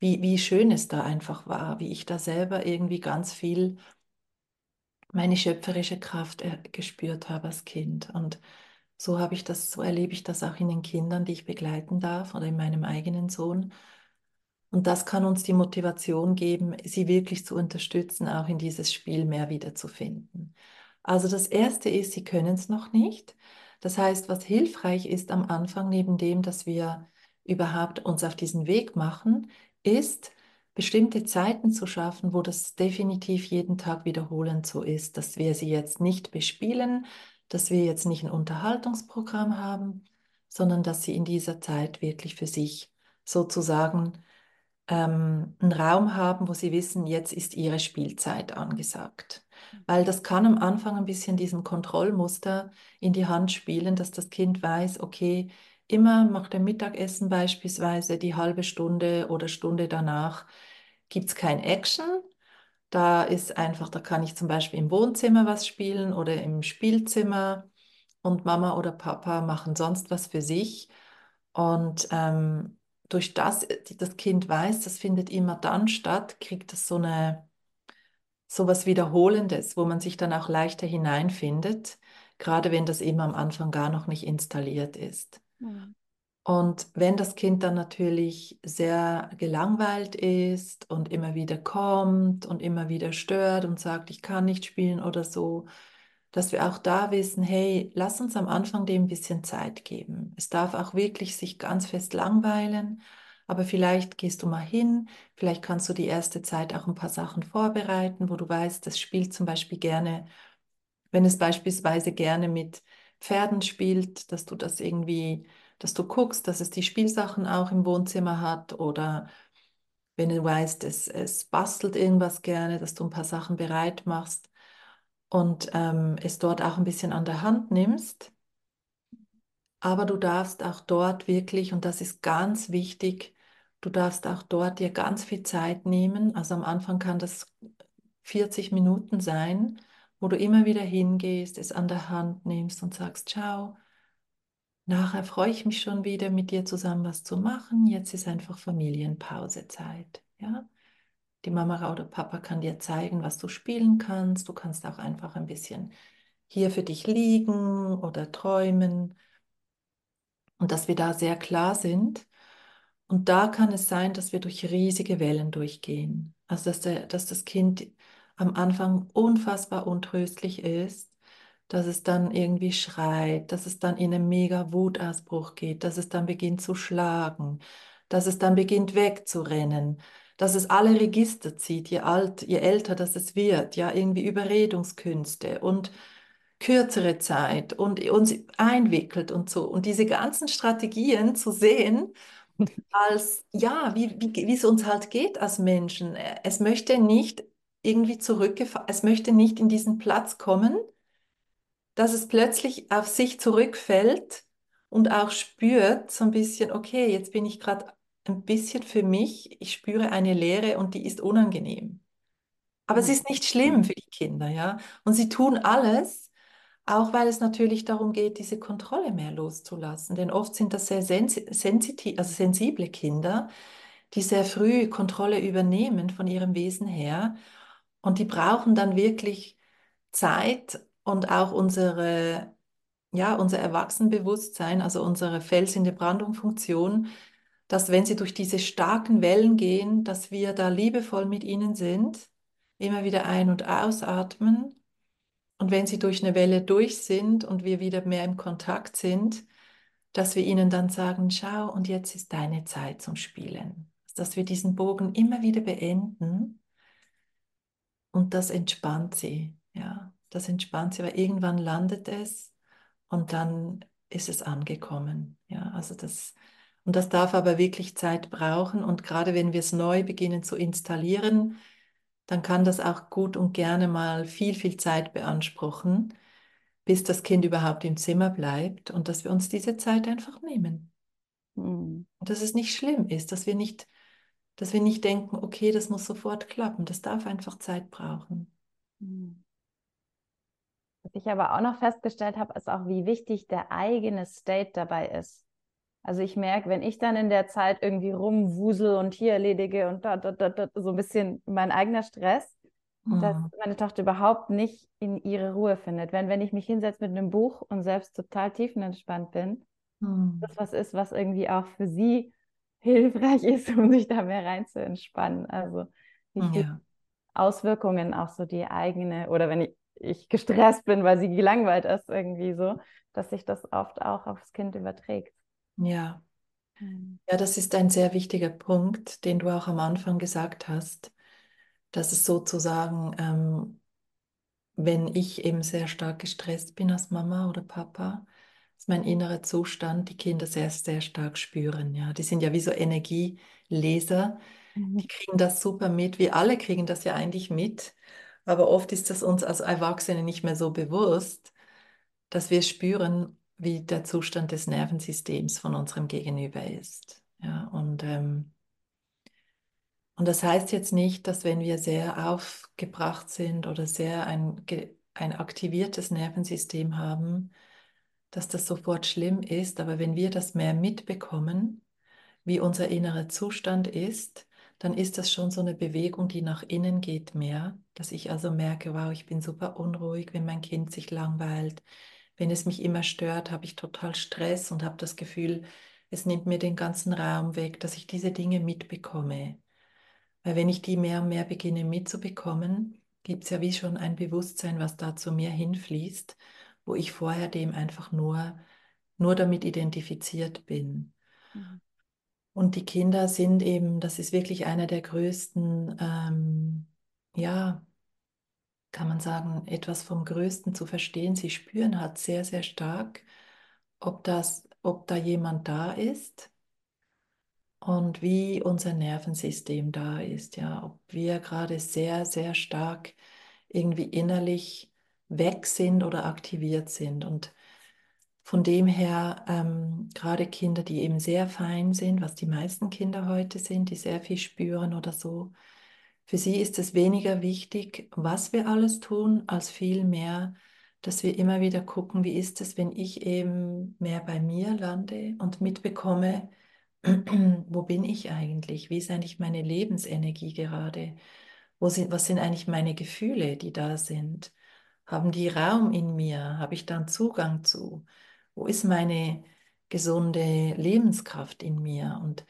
wie, wie schön es da einfach war, wie ich da selber irgendwie ganz viel meine schöpferische Kraft gespürt habe als Kind. Und so habe ich das, so erlebe ich das auch in den Kindern, die ich begleiten darf oder in meinem eigenen Sohn. Und das kann uns die Motivation geben, sie wirklich zu unterstützen, auch in dieses Spiel mehr wiederzufinden. Also das Erste ist, sie können es noch nicht. Das heißt, was hilfreich ist am Anfang, neben dem, dass wir überhaupt uns auf diesen Weg machen, ist, bestimmte Zeiten zu schaffen, wo das definitiv jeden Tag wiederholend so ist, dass wir sie jetzt nicht bespielen, dass wir jetzt nicht ein Unterhaltungsprogramm haben, sondern dass sie in dieser Zeit wirklich für sich sozusagen ähm, einen Raum haben, wo sie wissen, jetzt ist ihre Spielzeit angesagt. Weil das kann am Anfang ein bisschen diesem Kontrollmuster in die Hand spielen, dass das Kind weiß, okay, immer nach dem Mittagessen beispielsweise die halbe Stunde oder Stunde danach gibt es kein Action. Da ist einfach, da kann ich zum Beispiel im Wohnzimmer was spielen oder im Spielzimmer und Mama oder Papa machen sonst was für sich. Und ähm, durch das das Kind weiß, das findet immer dann statt, kriegt es so eine so was Wiederholendes, wo man sich dann auch leichter hineinfindet, gerade wenn das eben am Anfang gar noch nicht installiert ist. Mhm. Und wenn das Kind dann natürlich sehr gelangweilt ist und immer wieder kommt und immer wieder stört und sagt, ich kann nicht spielen oder so, dass wir auch da wissen, hey, lass uns am Anfang dem ein bisschen Zeit geben. Es darf auch wirklich sich ganz fest langweilen aber vielleicht gehst du mal hin, vielleicht kannst du die erste Zeit auch ein paar Sachen vorbereiten, wo du weißt, das spielt zum Beispiel gerne, wenn es beispielsweise gerne mit Pferden spielt, dass du das irgendwie, dass du guckst, dass es die Spielsachen auch im Wohnzimmer hat oder wenn du weißt, es, es bastelt irgendwas gerne, dass du ein paar Sachen bereit machst und ähm, es dort auch ein bisschen an der Hand nimmst. Aber du darfst auch dort wirklich, und das ist ganz wichtig, du darfst auch dort dir ganz viel Zeit nehmen. Also am Anfang kann das 40 Minuten sein, wo du immer wieder hingehst, es an der Hand nimmst und sagst, ciao. Nachher freue ich mich schon wieder, mit dir zusammen was zu machen. Jetzt ist einfach Familienpausezeit. Ja? Die Mama oder Papa kann dir zeigen, was du spielen kannst. Du kannst auch einfach ein bisschen hier für dich liegen oder träumen und dass wir da sehr klar sind. Und da kann es sein, dass wir durch riesige Wellen durchgehen. Also dass, der, dass das Kind am Anfang unfassbar untröstlich ist, dass es dann irgendwie schreit, dass es dann in einen mega Wutausbruch geht, dass es dann beginnt zu schlagen, dass es dann beginnt wegzurennen, dass es alle Register zieht, je alt, je älter das es wird, ja, irgendwie Überredungskünste und kürzere Zeit und uns einwickelt und so. Und diese ganzen Strategien zu sehen, als, ja, wie, wie, wie es uns halt geht als Menschen. Es möchte nicht irgendwie zurückgefahren, es möchte nicht in diesen Platz kommen, dass es plötzlich auf sich zurückfällt und auch spürt so ein bisschen, okay, jetzt bin ich gerade ein bisschen für mich, ich spüre eine Leere und die ist unangenehm. Aber es ist nicht schlimm für die Kinder, ja. Und sie tun alles, auch weil es natürlich darum geht, diese Kontrolle mehr loszulassen. Denn oft sind das sehr sensitiv, also sensible Kinder, die sehr früh Kontrolle übernehmen von ihrem Wesen her. Und die brauchen dann wirklich Zeit und auch unsere, ja, unser Erwachsenenbewusstsein, also unsere Fels in der Brandung-Funktion, dass wenn sie durch diese starken Wellen gehen, dass wir da liebevoll mit ihnen sind, immer wieder ein- und ausatmen. Und wenn sie durch eine Welle durch sind und wir wieder mehr im Kontakt sind, dass wir ihnen dann sagen, schau, und jetzt ist deine Zeit zum Spielen. Dass wir diesen Bogen immer wieder beenden und das entspannt sie. Ja, das entspannt sie, weil irgendwann landet es und dann ist es angekommen. Ja, also das, und das darf aber wirklich Zeit brauchen. Und gerade wenn wir es neu beginnen zu installieren, dann kann das auch gut und gerne mal viel, viel Zeit beanspruchen, bis das Kind überhaupt im Zimmer bleibt und dass wir uns diese Zeit einfach nehmen. Mhm. Und dass es nicht schlimm ist, dass wir nicht, dass wir nicht denken, okay, das muss sofort klappen. Das darf einfach Zeit brauchen. Mhm. Was ich aber auch noch festgestellt habe, ist auch, wie wichtig der eigene State dabei ist. Also ich merke, wenn ich dann in der Zeit irgendwie rumwusel und hier erledige und da, da, da, da so ein bisschen mein eigener Stress, mhm. dass meine Tochter überhaupt nicht in ihre Ruhe findet. Wenn, wenn ich mich hinsetze mit einem Buch und selbst total tiefenentspannt bin, mhm. das was ist, was irgendwie auch für sie hilfreich ist, um sich da mehr rein zu entspannen. Also viele ja. Auswirkungen auch so die eigene, oder wenn ich, ich gestresst bin, weil sie gelangweilt ist, irgendwie so, dass sich das oft auch aufs Kind überträgt. Ja. Mhm. Ja, das ist ein sehr wichtiger Punkt, den du auch am Anfang gesagt hast, dass es sozusagen, ähm, wenn ich eben sehr stark gestresst bin als Mama oder Papa, ist mein innerer Zustand die Kinder sehr, sehr stark spüren. Ja, die sind ja wie so Energieleser, mhm. die kriegen das super mit. Wir alle kriegen das ja eigentlich mit, aber oft ist das uns als Erwachsene nicht mehr so bewusst, dass wir spüren, wie der Zustand des Nervensystems von unserem Gegenüber ist. Ja, und, ähm, und das heißt jetzt nicht, dass wenn wir sehr aufgebracht sind oder sehr ein, ein aktiviertes Nervensystem haben, dass das sofort schlimm ist, aber wenn wir das mehr mitbekommen, wie unser innerer Zustand ist, dann ist das schon so eine Bewegung, die nach innen geht mehr, dass ich also merke, wow, ich bin super unruhig, wenn mein Kind sich langweilt, wenn es mich immer stört, habe ich total Stress und habe das Gefühl, es nimmt mir den ganzen Raum weg, dass ich diese Dinge mitbekomme. Weil wenn ich die mehr und mehr beginne mitzubekommen, gibt es ja wie schon ein Bewusstsein, was da zu mir hinfließt, wo ich vorher dem einfach nur, nur damit identifiziert bin. Mhm. Und die Kinder sind eben, das ist wirklich einer der größten, ähm, ja, kann man sagen, etwas vom Größten zu verstehen. Sie spüren halt sehr, sehr stark, ob, das, ob da jemand da ist und wie unser Nervensystem da ist. Ja, ob wir gerade sehr, sehr stark irgendwie innerlich weg sind oder aktiviert sind. Und von dem her, ähm, gerade Kinder, die eben sehr fein sind, was die meisten Kinder heute sind, die sehr viel spüren oder so, für sie ist es weniger wichtig, was wir alles tun, als vielmehr, dass wir immer wieder gucken, wie ist es, wenn ich eben mehr bei mir lande und mitbekomme, wo bin ich eigentlich? Wie ist eigentlich meine Lebensenergie gerade? Wo sind, was sind eigentlich meine Gefühle, die da sind? Haben die Raum in mir? Habe ich dann Zugang zu? Wo ist meine gesunde Lebenskraft in mir. Und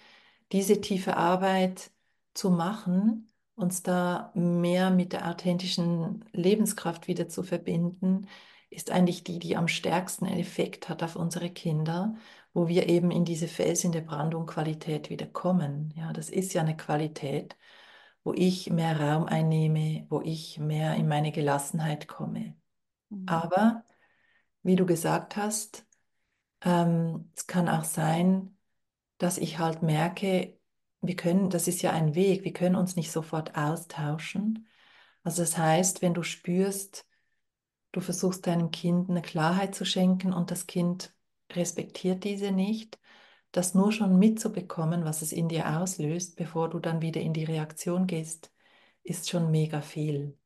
diese tiefe Arbeit zu machen, uns da mehr mit der authentischen Lebenskraft wieder zu verbinden, ist eigentlich die, die am stärksten Effekt hat auf unsere Kinder, wo wir eben in diese Felsen der Brandung-Qualität wieder kommen. Ja, das ist ja eine Qualität, wo ich mehr Raum einnehme, wo ich mehr in meine Gelassenheit komme. Mhm. Aber, wie du gesagt hast, ähm, es kann auch sein, dass ich halt merke, wir können, das ist ja ein Weg, wir können uns nicht sofort austauschen. Also das heißt, wenn du spürst, du versuchst deinem Kind eine Klarheit zu schenken und das Kind respektiert diese nicht, das nur schon mitzubekommen, was es in dir auslöst, bevor du dann wieder in die Reaktion gehst, ist schon mega viel.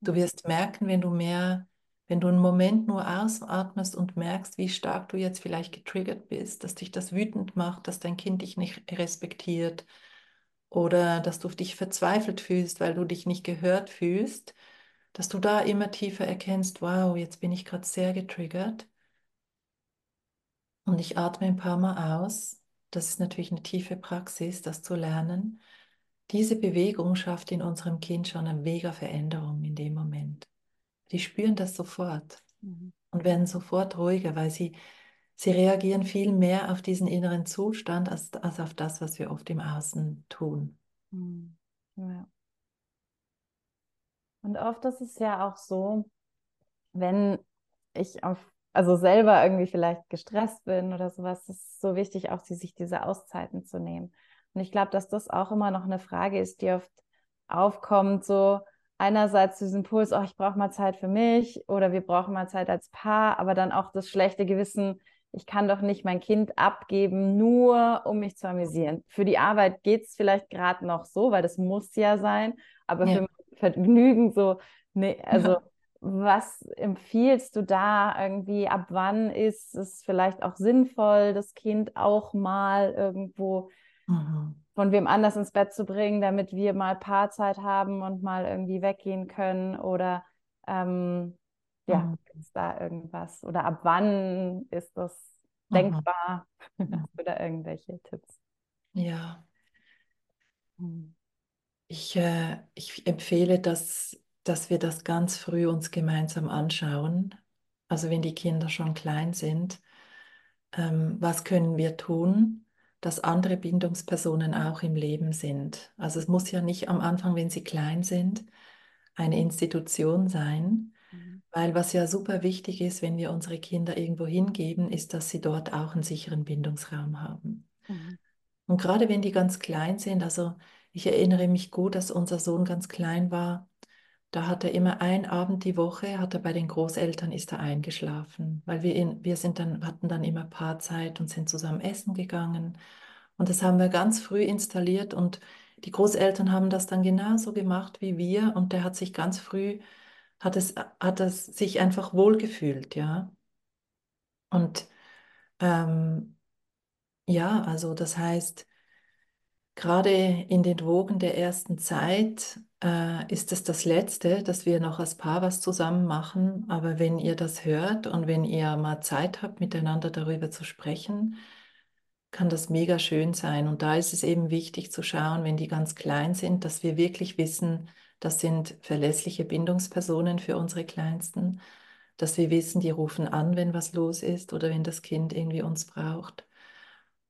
Du wirst merken, wenn du mehr, wenn du einen Moment nur ausatmest und merkst, wie stark du jetzt vielleicht getriggert bist, dass dich das wütend macht, dass dein Kind dich nicht respektiert oder dass du dich verzweifelt fühlst, weil du dich nicht gehört fühlst, dass du da immer tiefer erkennst, wow, jetzt bin ich gerade sehr getriggert und ich atme ein paar Mal aus. Das ist natürlich eine tiefe Praxis, das zu lernen. Diese Bewegung schafft in unserem Kind schon eine mega Veränderung in dem Moment. Die spüren das sofort mhm. und werden sofort ruhiger, weil sie, sie reagieren viel mehr auf diesen inneren Zustand als, als auf das, was wir oft im Außen tun. Mhm. Ja. Und oft ist es ja auch so, wenn ich auf also selber irgendwie vielleicht gestresst bin oder sowas, ist es so wichtig, auch sich diese Auszeiten zu nehmen. Und ich glaube, dass das auch immer noch eine Frage ist, die oft aufkommt, so einerseits diesen Puls, oh, ich brauche mal Zeit für mich oder wir brauchen mal Zeit als Paar, aber dann auch das schlechte Gewissen, ich kann doch nicht mein Kind abgeben, nur um mich zu amüsieren. Für die Arbeit geht es vielleicht gerade noch so, weil das muss ja sein, aber ja. für Vergnügen so, nee, also ja was empfiehlst du da irgendwie? Ab wann ist es vielleicht auch sinnvoll, das Kind auch mal irgendwo mhm. Von wem anders ins Bett zu bringen, damit wir mal Paarzeit haben und mal irgendwie weggehen können? Oder ähm, ja, mhm. ist da irgendwas? Oder ab wann ist das mhm. denkbar? Du da irgendwelche Tipps? Ja. Hm. Ich, äh, ich empfehle, dass dass wir das ganz früh uns gemeinsam anschauen. Also wenn die Kinder schon klein sind, ähm, was können wir tun, dass andere Bindungspersonen auch im Leben sind. Also es muss ja nicht am Anfang, wenn sie klein sind, eine Institution sein, mhm. weil was ja super wichtig ist, wenn wir unsere Kinder irgendwo hingeben, ist, dass sie dort auch einen sicheren Bindungsraum haben. Mhm. Und gerade wenn die ganz klein sind, also ich erinnere mich gut, dass unser Sohn ganz klein war, da hat er immer einen Abend die Woche, hat er bei den Großeltern ist er eingeschlafen, weil wir, in, wir sind dann, hatten dann immer Paarzeit und sind zusammen essen gegangen. Und das haben wir ganz früh installiert und die Großeltern haben das dann genauso gemacht wie wir und der hat sich ganz früh, hat es, hat es sich einfach wohlgefühlt, ja. Und ähm, ja, also das heißt, gerade in den Wogen der ersten Zeit äh, ist es das Letzte, dass wir noch als Paar was zusammen machen. Aber wenn ihr das hört und wenn ihr mal Zeit habt, miteinander darüber zu sprechen, kann das mega schön sein. Und da ist es eben wichtig zu schauen, wenn die ganz klein sind, dass wir wirklich wissen, das sind verlässliche Bindungspersonen für unsere Kleinsten, dass wir wissen, die rufen an, wenn was los ist oder wenn das Kind irgendwie uns braucht.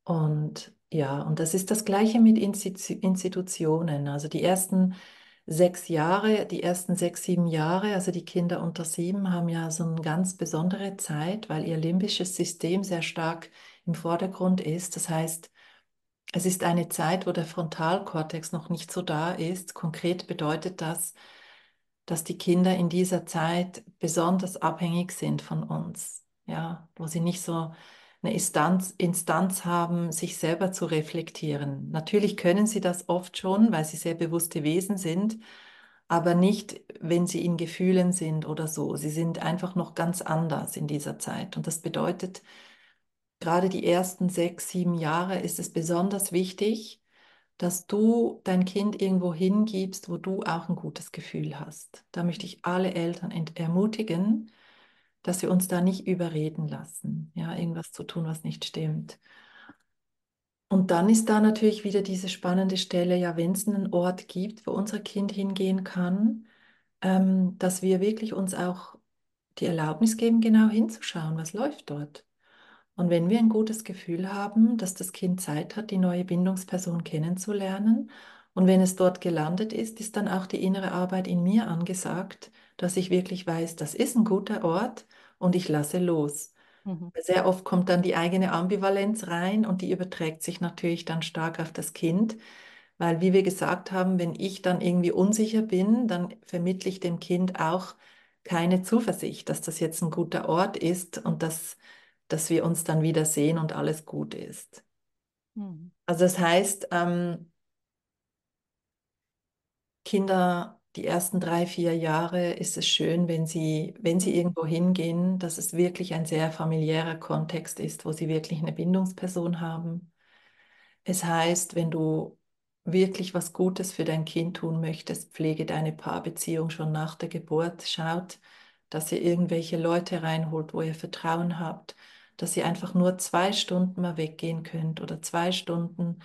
Und ja, und das ist das Gleiche mit Institutionen. Also die ersten sechs Jahre, die ersten sechs, sieben Jahre, also die Kinder unter sieben, haben ja so eine ganz besondere Zeit, weil ihr limbisches System sehr stark im Vordergrund ist. Das heißt, es ist eine Zeit, wo der Frontalkortex noch nicht so da ist. Konkret bedeutet das, dass die Kinder in dieser Zeit besonders abhängig sind von uns. Ja, wo sie nicht so eine Instanz, Instanz haben, sich selber zu reflektieren. Natürlich können sie das oft schon, weil sie sehr bewusste Wesen sind, aber nicht, wenn sie in Gefühlen sind oder so. Sie sind einfach noch ganz anders in dieser Zeit. Und das bedeutet, gerade die ersten sechs, sieben Jahre ist es besonders wichtig, dass du dein Kind irgendwo hingibst, wo du auch ein gutes Gefühl hast. Da möchte ich alle Eltern ermutigen, dass wir uns da nicht überreden lassen, ja, irgendwas zu tun, was nicht stimmt. Und dann ist da natürlich wieder diese spannende Stelle, ja, wenn es einen Ort gibt, wo unser Kind hingehen kann, ähm, dass wir wirklich uns auch die Erlaubnis geben, genau hinzuschauen, was läuft dort. Und wenn wir ein gutes Gefühl haben, dass das Kind Zeit hat, die neue Bindungsperson kennenzulernen, und wenn es dort gelandet ist, ist dann auch die innere Arbeit in mir angesagt, dass ich wirklich weiß, das ist ein guter Ort und ich lasse los. Mhm. Sehr oft kommt dann die eigene Ambivalenz rein und die überträgt sich natürlich dann stark auf das Kind, weil, wie wir gesagt haben, wenn ich dann irgendwie unsicher bin, dann vermittle ich dem Kind auch keine Zuversicht, dass das jetzt ein guter Ort ist und dass, dass wir uns dann wieder sehen und alles gut ist. Mhm. Also das heißt, ähm, Kinder, die ersten drei, vier Jahre ist es schön, wenn sie, wenn sie irgendwo hingehen, dass es wirklich ein sehr familiärer Kontext ist, wo sie wirklich eine Bindungsperson haben. Es heißt, wenn du wirklich was Gutes für dein Kind tun möchtest, pflege deine Paarbeziehung schon nach der Geburt. Schaut, dass ihr irgendwelche Leute reinholt, wo ihr Vertrauen habt, dass ihr einfach nur zwei Stunden mal weggehen könnt oder zwei Stunden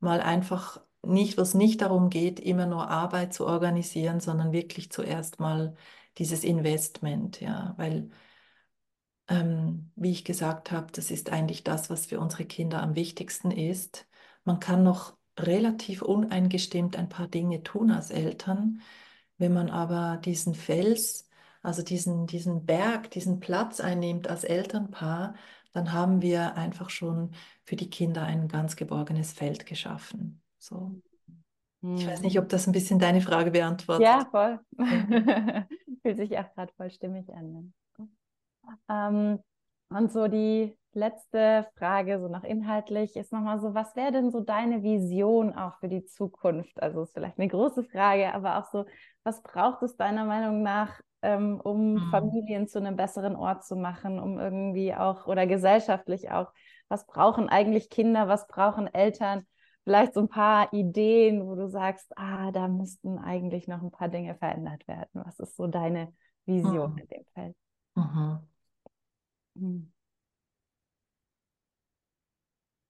mal einfach nicht, wo es nicht darum geht, immer nur Arbeit zu organisieren, sondern wirklich zuerst mal dieses Investment, ja, weil, ähm, wie ich gesagt habe, das ist eigentlich das, was für unsere Kinder am wichtigsten ist. Man kann noch relativ uneingestimmt ein paar Dinge tun als Eltern. Wenn man aber diesen Fels, also diesen, diesen Berg, diesen Platz einnimmt als Elternpaar, dann haben wir einfach schon für die Kinder ein ganz geborgenes Feld geschaffen. So. Ich weiß nicht, hm. ob das ein bisschen deine Frage beantwortet. Ja, voll. Fühlt sich auch gerade voll stimmig an. Ähm, und so die letzte Frage, so noch inhaltlich, ist nochmal so, was wäre denn so deine Vision auch für die Zukunft? Also ist vielleicht eine große Frage, aber auch so, was braucht es deiner Meinung nach, ähm, um mhm. Familien zu einem besseren Ort zu machen, um irgendwie auch oder gesellschaftlich auch, was brauchen eigentlich Kinder, was brauchen Eltern? Vielleicht so ein paar Ideen, wo du sagst, ah, da müssten eigentlich noch ein paar Dinge verändert werden. Was ist so deine Vision mhm. in dem Feld? Mhm. Mhm.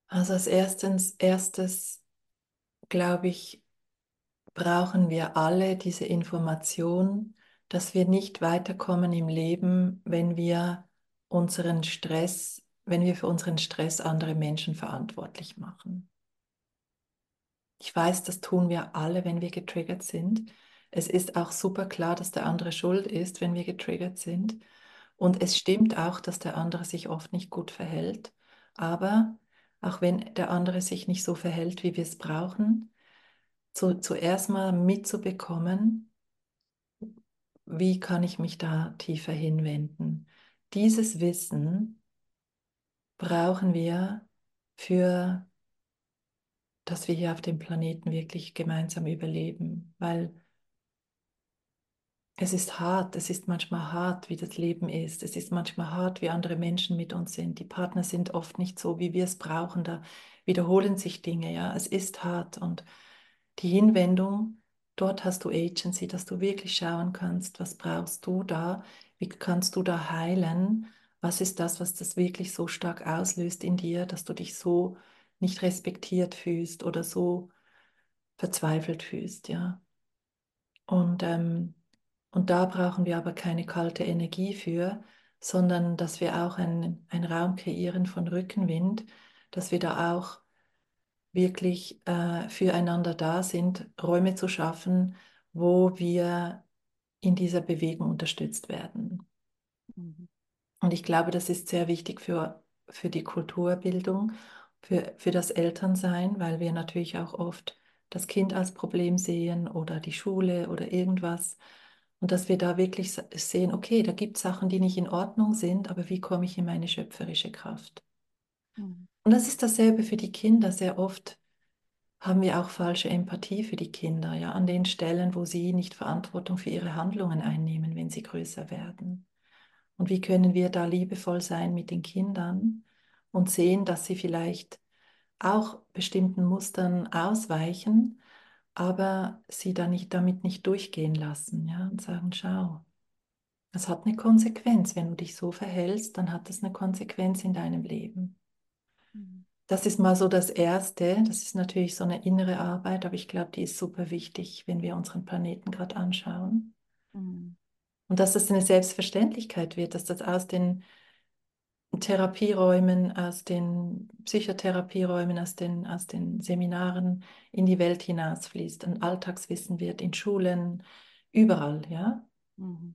Also als erstens, erstes, glaube ich, brauchen wir alle diese Information, dass wir nicht weiterkommen im Leben, wenn wir unseren Stress, wenn wir für unseren Stress andere Menschen verantwortlich machen. Ich weiß, das tun wir alle, wenn wir getriggert sind. Es ist auch super klar, dass der andere schuld ist, wenn wir getriggert sind. Und es stimmt auch, dass der andere sich oft nicht gut verhält. Aber auch wenn der andere sich nicht so verhält, wie wir es brauchen, zu, zuerst mal mitzubekommen, wie kann ich mich da tiefer hinwenden. Dieses Wissen brauchen wir für dass wir hier auf dem Planeten wirklich gemeinsam überleben, weil es ist hart, es ist manchmal hart, wie das Leben ist, es ist manchmal hart, wie andere Menschen mit uns sind. Die Partner sind oft nicht so, wie wir es brauchen, da wiederholen sich Dinge, ja, es ist hart. Und die Hinwendung, dort hast du Agency, dass du wirklich schauen kannst, was brauchst du da, wie kannst du da heilen, was ist das, was das wirklich so stark auslöst in dir, dass du dich so nicht respektiert fühlst oder so verzweifelt fühlst, ja. Und, ähm, und da brauchen wir aber keine kalte Energie für, sondern dass wir auch einen, einen Raum kreieren von Rückenwind, dass wir da auch wirklich äh, füreinander da sind, Räume zu schaffen, wo wir in dieser Bewegung unterstützt werden. Mhm. Und ich glaube, das ist sehr wichtig für, für die Kulturbildung für, für das Elternsein, weil wir natürlich auch oft das Kind als Problem sehen oder die Schule oder irgendwas. Und dass wir da wirklich sehen, okay, da gibt es Sachen, die nicht in Ordnung sind, aber wie komme ich in meine schöpferische Kraft? Mhm. Und das ist dasselbe für die Kinder. Sehr oft haben wir auch falsche Empathie für die Kinder, ja, an den Stellen, wo sie nicht Verantwortung für ihre Handlungen einnehmen, wenn sie größer werden. Und wie können wir da liebevoll sein mit den Kindern? Und sehen, dass sie vielleicht auch bestimmten Mustern ausweichen, aber sie dann nicht, damit nicht durchgehen lassen ja, und sagen, schau, Das hat eine Konsequenz. Wenn du dich so verhältst, dann hat das eine Konsequenz in deinem Leben. Mhm. Das ist mal so das Erste. Das ist natürlich so eine innere Arbeit, aber ich glaube, die ist super wichtig, wenn wir unseren Planeten gerade anschauen. Mhm. Und dass das eine Selbstverständlichkeit wird, dass das aus den Therapieräumen, aus den Psychotherapieräumen, aus den, aus den Seminaren in die Welt hinausfließt, ein Alltagswissen wird, in Schulen, überall, ja. Mhm.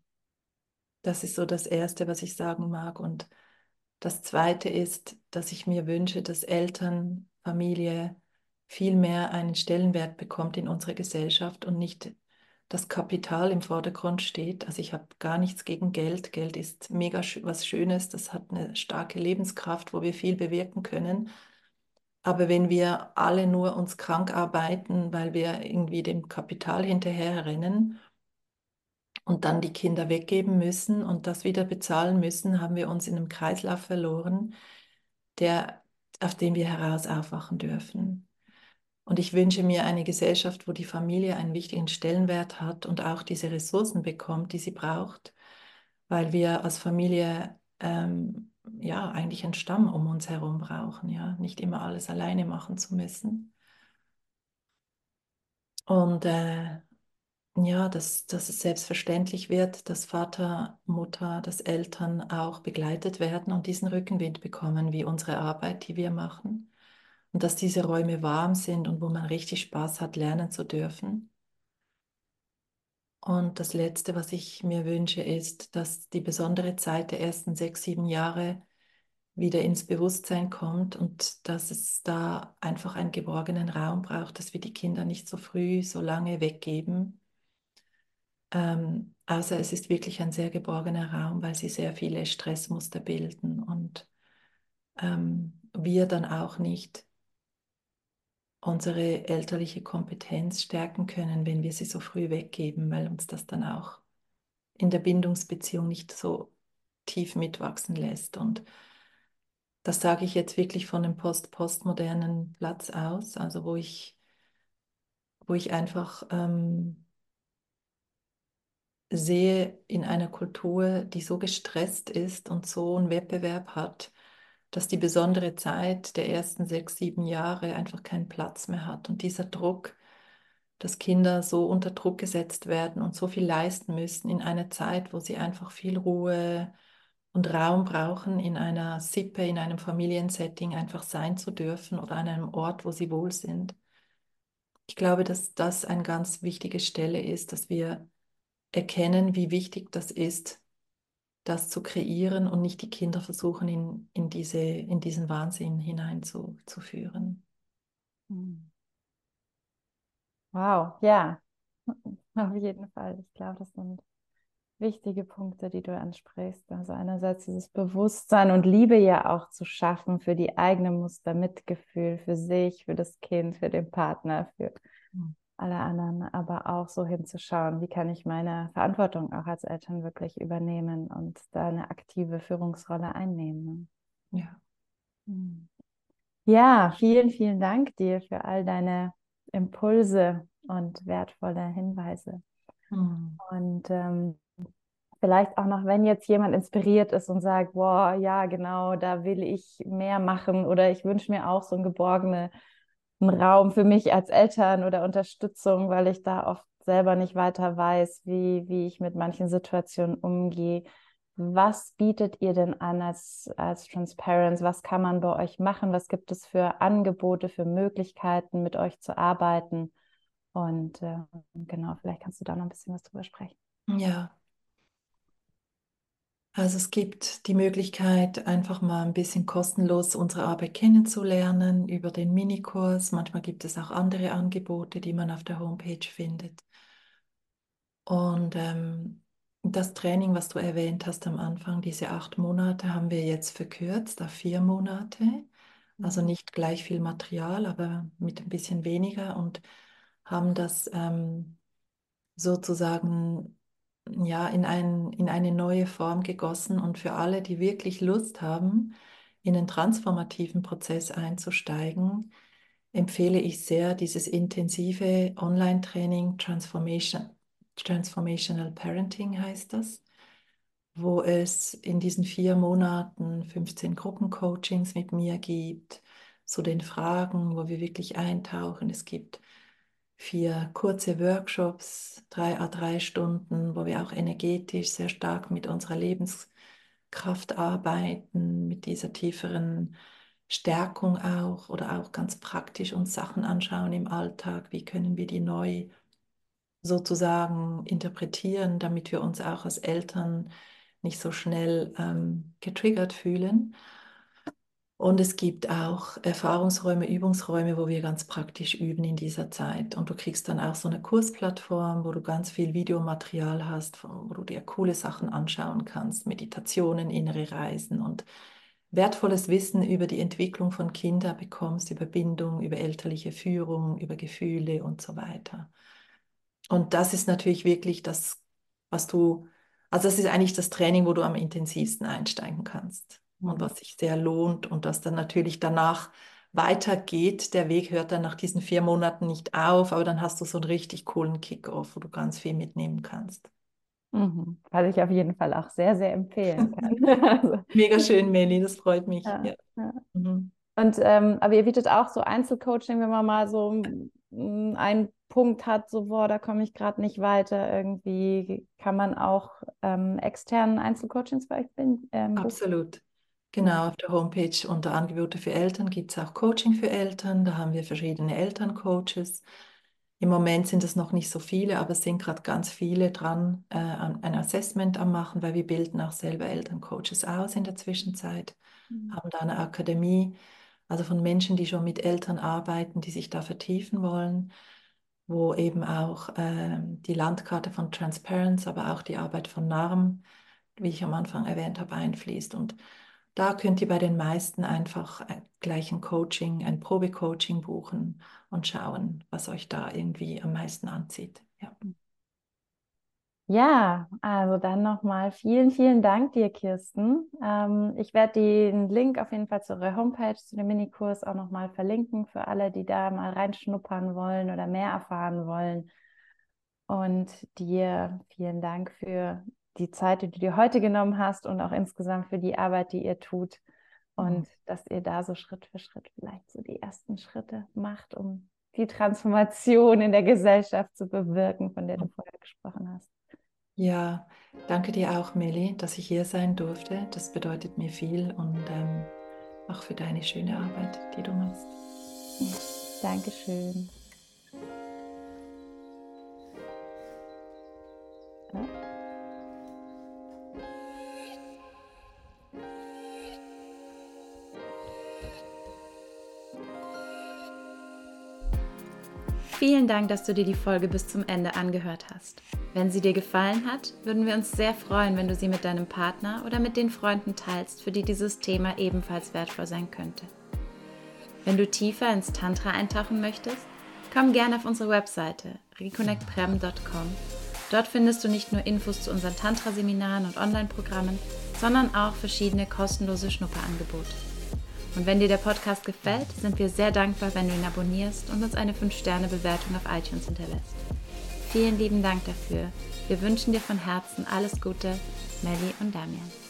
Das ist so das Erste, was ich sagen mag. Und das Zweite ist, dass ich mir wünsche, dass Eltern, Familie viel mehr einen Stellenwert bekommt in unserer Gesellschaft und nicht das Kapital im Vordergrund steht. Also ich habe gar nichts gegen Geld. Geld ist mega was Schönes, das hat eine starke Lebenskraft, wo wir viel bewirken können. Aber wenn wir alle nur uns krank arbeiten, weil wir irgendwie dem Kapital hinterherrennen und dann die Kinder weggeben müssen und das wieder bezahlen müssen, haben wir uns in einem Kreislauf verloren, der, auf dem wir heraus aufwachen dürfen. Und ich wünsche mir eine Gesellschaft, wo die Familie einen wichtigen Stellenwert hat und auch diese Ressourcen bekommt, die sie braucht, weil wir als Familie ähm, ja eigentlich einen Stamm um uns herum brauchen, ja, nicht immer alles alleine machen zu müssen. Und äh, ja, dass, dass es selbstverständlich wird, dass Vater, Mutter, dass Eltern auch begleitet werden und diesen Rückenwind bekommen, wie unsere Arbeit, die wir machen und dass diese Räume warm sind und wo man richtig Spaß hat, lernen zu dürfen. Und das Letzte, was ich mir wünsche, ist, dass die besondere Zeit der ersten sechs, sieben Jahre wieder ins Bewusstsein kommt und dass es da einfach einen geborgenen Raum braucht, dass wir die Kinder nicht so früh, so lange weggeben. Ähm, außer es ist wirklich ein sehr geborgener Raum, weil sie sehr viele Stressmuster bilden und ähm, wir dann auch nicht unsere elterliche Kompetenz stärken können, wenn wir sie so früh weggeben, weil uns das dann auch in der Bindungsbeziehung nicht so tief mitwachsen lässt. Und das sage ich jetzt wirklich von einem post-postmodernen Platz aus, also wo ich, wo ich einfach ähm, sehe in einer Kultur, die so gestresst ist und so einen Wettbewerb hat, dass die besondere Zeit der ersten sechs, sieben Jahre einfach keinen Platz mehr hat. Und dieser Druck, dass Kinder so unter Druck gesetzt werden und so viel leisten müssen in einer Zeit, wo sie einfach viel Ruhe und Raum brauchen, in einer Sippe, in einem Familiensetting einfach sein zu dürfen oder an einem Ort, wo sie wohl sind. Ich glaube, dass das eine ganz wichtige Stelle ist, dass wir erkennen, wie wichtig das ist, das zu kreieren und nicht die Kinder versuchen, in, in, diese, in diesen Wahnsinn hineinzuführen. Hm. Wow, ja, auf jeden Fall. Ich glaube, das sind wichtige Punkte, die du ansprichst. Also einerseits dieses Bewusstsein und Liebe ja auch zu schaffen für die eigene Muster, Mitgefühl für sich, für das Kind, für den Partner, für hm alle anderen, aber auch so hinzuschauen, wie kann ich meine Verantwortung auch als Eltern wirklich übernehmen und da eine aktive Führungsrolle einnehmen. Ne? Ja. Hm. Ja, vielen, vielen Dank dir für all deine Impulse und wertvolle Hinweise. Mhm. Und ähm, vielleicht auch noch, wenn jetzt jemand inspiriert ist und sagt, boah, ja, genau, da will ich mehr machen oder ich wünsche mir auch so ein geborgene ein Raum für mich als Eltern oder Unterstützung, weil ich da oft selber nicht weiter weiß, wie, wie ich mit manchen Situationen umgehe. Was bietet ihr denn an als, als Transparency? Was kann man bei euch machen? Was gibt es für Angebote, für Möglichkeiten, mit euch zu arbeiten? Und äh, genau, vielleicht kannst du da noch ein bisschen was drüber sprechen. Ja, also es gibt die Möglichkeit, einfach mal ein bisschen kostenlos unsere Arbeit kennenzulernen über den Minikurs. Manchmal gibt es auch andere Angebote, die man auf der Homepage findet. Und ähm, das Training, was du erwähnt hast am Anfang, diese acht Monate, haben wir jetzt verkürzt auf vier Monate. Also mhm. nicht gleich viel Material, aber mit ein bisschen weniger und haben das ähm, sozusagen ja, in, ein, in eine neue Form gegossen und für alle, die wirklich Lust haben, in einen transformativen Prozess einzusteigen, empfehle ich sehr dieses intensive Online-Training Transformation, Transformational Parenting heißt das. wo es in diesen vier Monaten 15 Gruppencoachings mit mir gibt, zu den Fragen, wo wir wirklich eintauchen. Es gibt vier kurze Workshops, drei a drei Stunden, wo wir auch energetisch sehr stark mit unserer Lebenskraft arbeiten, mit dieser tieferen Stärkung auch oder auch ganz praktisch uns Sachen anschauen im Alltag. Wie können wir die neu sozusagen interpretieren, damit wir uns auch als Eltern nicht so schnell ähm, getriggert fühlen. Und es gibt auch Erfahrungsräume, Übungsräume, wo wir ganz praktisch üben in dieser Zeit. Und du kriegst dann auch so eine Kursplattform, wo du ganz viel Videomaterial hast, wo du dir coole Sachen anschauen kannst, Meditationen, innere Reisen und wertvolles Wissen über die Entwicklung von Kindern bekommst, über Bindung, über elterliche Führung, über Gefühle und so weiter. Und das ist natürlich wirklich das, was du, also das ist eigentlich das Training, wo du am intensivsten einsteigen kannst und was sich sehr lohnt und das dann natürlich danach weitergeht. Der Weg hört dann nach diesen vier Monaten nicht auf, aber dann hast du so einen richtig coolen Kick-off, wo du ganz viel mitnehmen kannst. Mhm. Was ich auf jeden Fall auch sehr, sehr empfehlen kann. also. Mega schön, Meli, das freut mich. Ja, ja. Ja. Mhm. Und ähm, aber ihr bietet auch so Einzelcoaching, wenn man mal so einen Punkt hat, so boah, da komme ich gerade nicht weiter. Irgendwie kann man auch ähm, externen Einzelcoachings bei euch bin, ähm, Absolut. Genau, auf der Homepage unter Angebote für Eltern gibt es auch Coaching für Eltern. Da haben wir verschiedene Elterncoaches. Im Moment sind es noch nicht so viele, aber es sind gerade ganz viele dran, äh, ein Assessment am machen, weil wir bilden auch selber Elterncoaches aus in der Zwischenzeit, mhm. haben da eine Akademie, also von Menschen, die schon mit Eltern arbeiten, die sich da vertiefen wollen, wo eben auch äh, die Landkarte von Transparency, aber auch die Arbeit von NARM, wie ich am Anfang erwähnt habe, einfließt. Und da könnt ihr bei den meisten einfach äh, gleich ein Coaching, ein Probecoaching buchen und schauen, was euch da irgendwie am meisten anzieht. Ja. Ja, also dann nochmal vielen, vielen Dank dir, Kirsten. Ähm, ich werde den Link auf jeden Fall zu eurer Homepage, zu dem Minikurs auch nochmal verlinken für alle, die da mal reinschnuppern wollen oder mehr erfahren wollen. Und dir vielen Dank für die Zeit, die du dir heute genommen hast und auch insgesamt für die Arbeit, die ihr tut. Und mhm. dass ihr da so Schritt für Schritt vielleicht so die ersten Schritte macht, um die Transformation in der Gesellschaft zu bewirken, von der du vorher gesprochen hast. Ja, danke dir auch, Meli, dass ich hier sein durfte. Das bedeutet mir viel und ähm, auch für deine schöne Arbeit, die du machst. Dankeschön. Ja. Vielen Dank, dass du dir die Folge bis zum Ende angehört hast. Wenn sie dir gefallen hat, würden wir uns sehr freuen, wenn du sie mit deinem Partner oder mit den Freunden teilst, für die dieses Thema ebenfalls wertvoll sein könnte. Wenn du tiefer ins Tantra eintauchen möchtest, komm gerne auf unsere Webseite reconnectprem.com. Dort findest du nicht nur Infos zu unseren Tantra-Seminaren und Online-Programmen, sondern auch verschiedene kostenlose Schnupperangebote. Und wenn dir der Podcast gefällt, sind wir sehr dankbar, wenn du ihn abonnierst und uns eine 5-Sterne-Bewertung auf iTunes hinterlässt. Vielen lieben Dank dafür. Wir wünschen dir von Herzen alles Gute, Melly und Damian.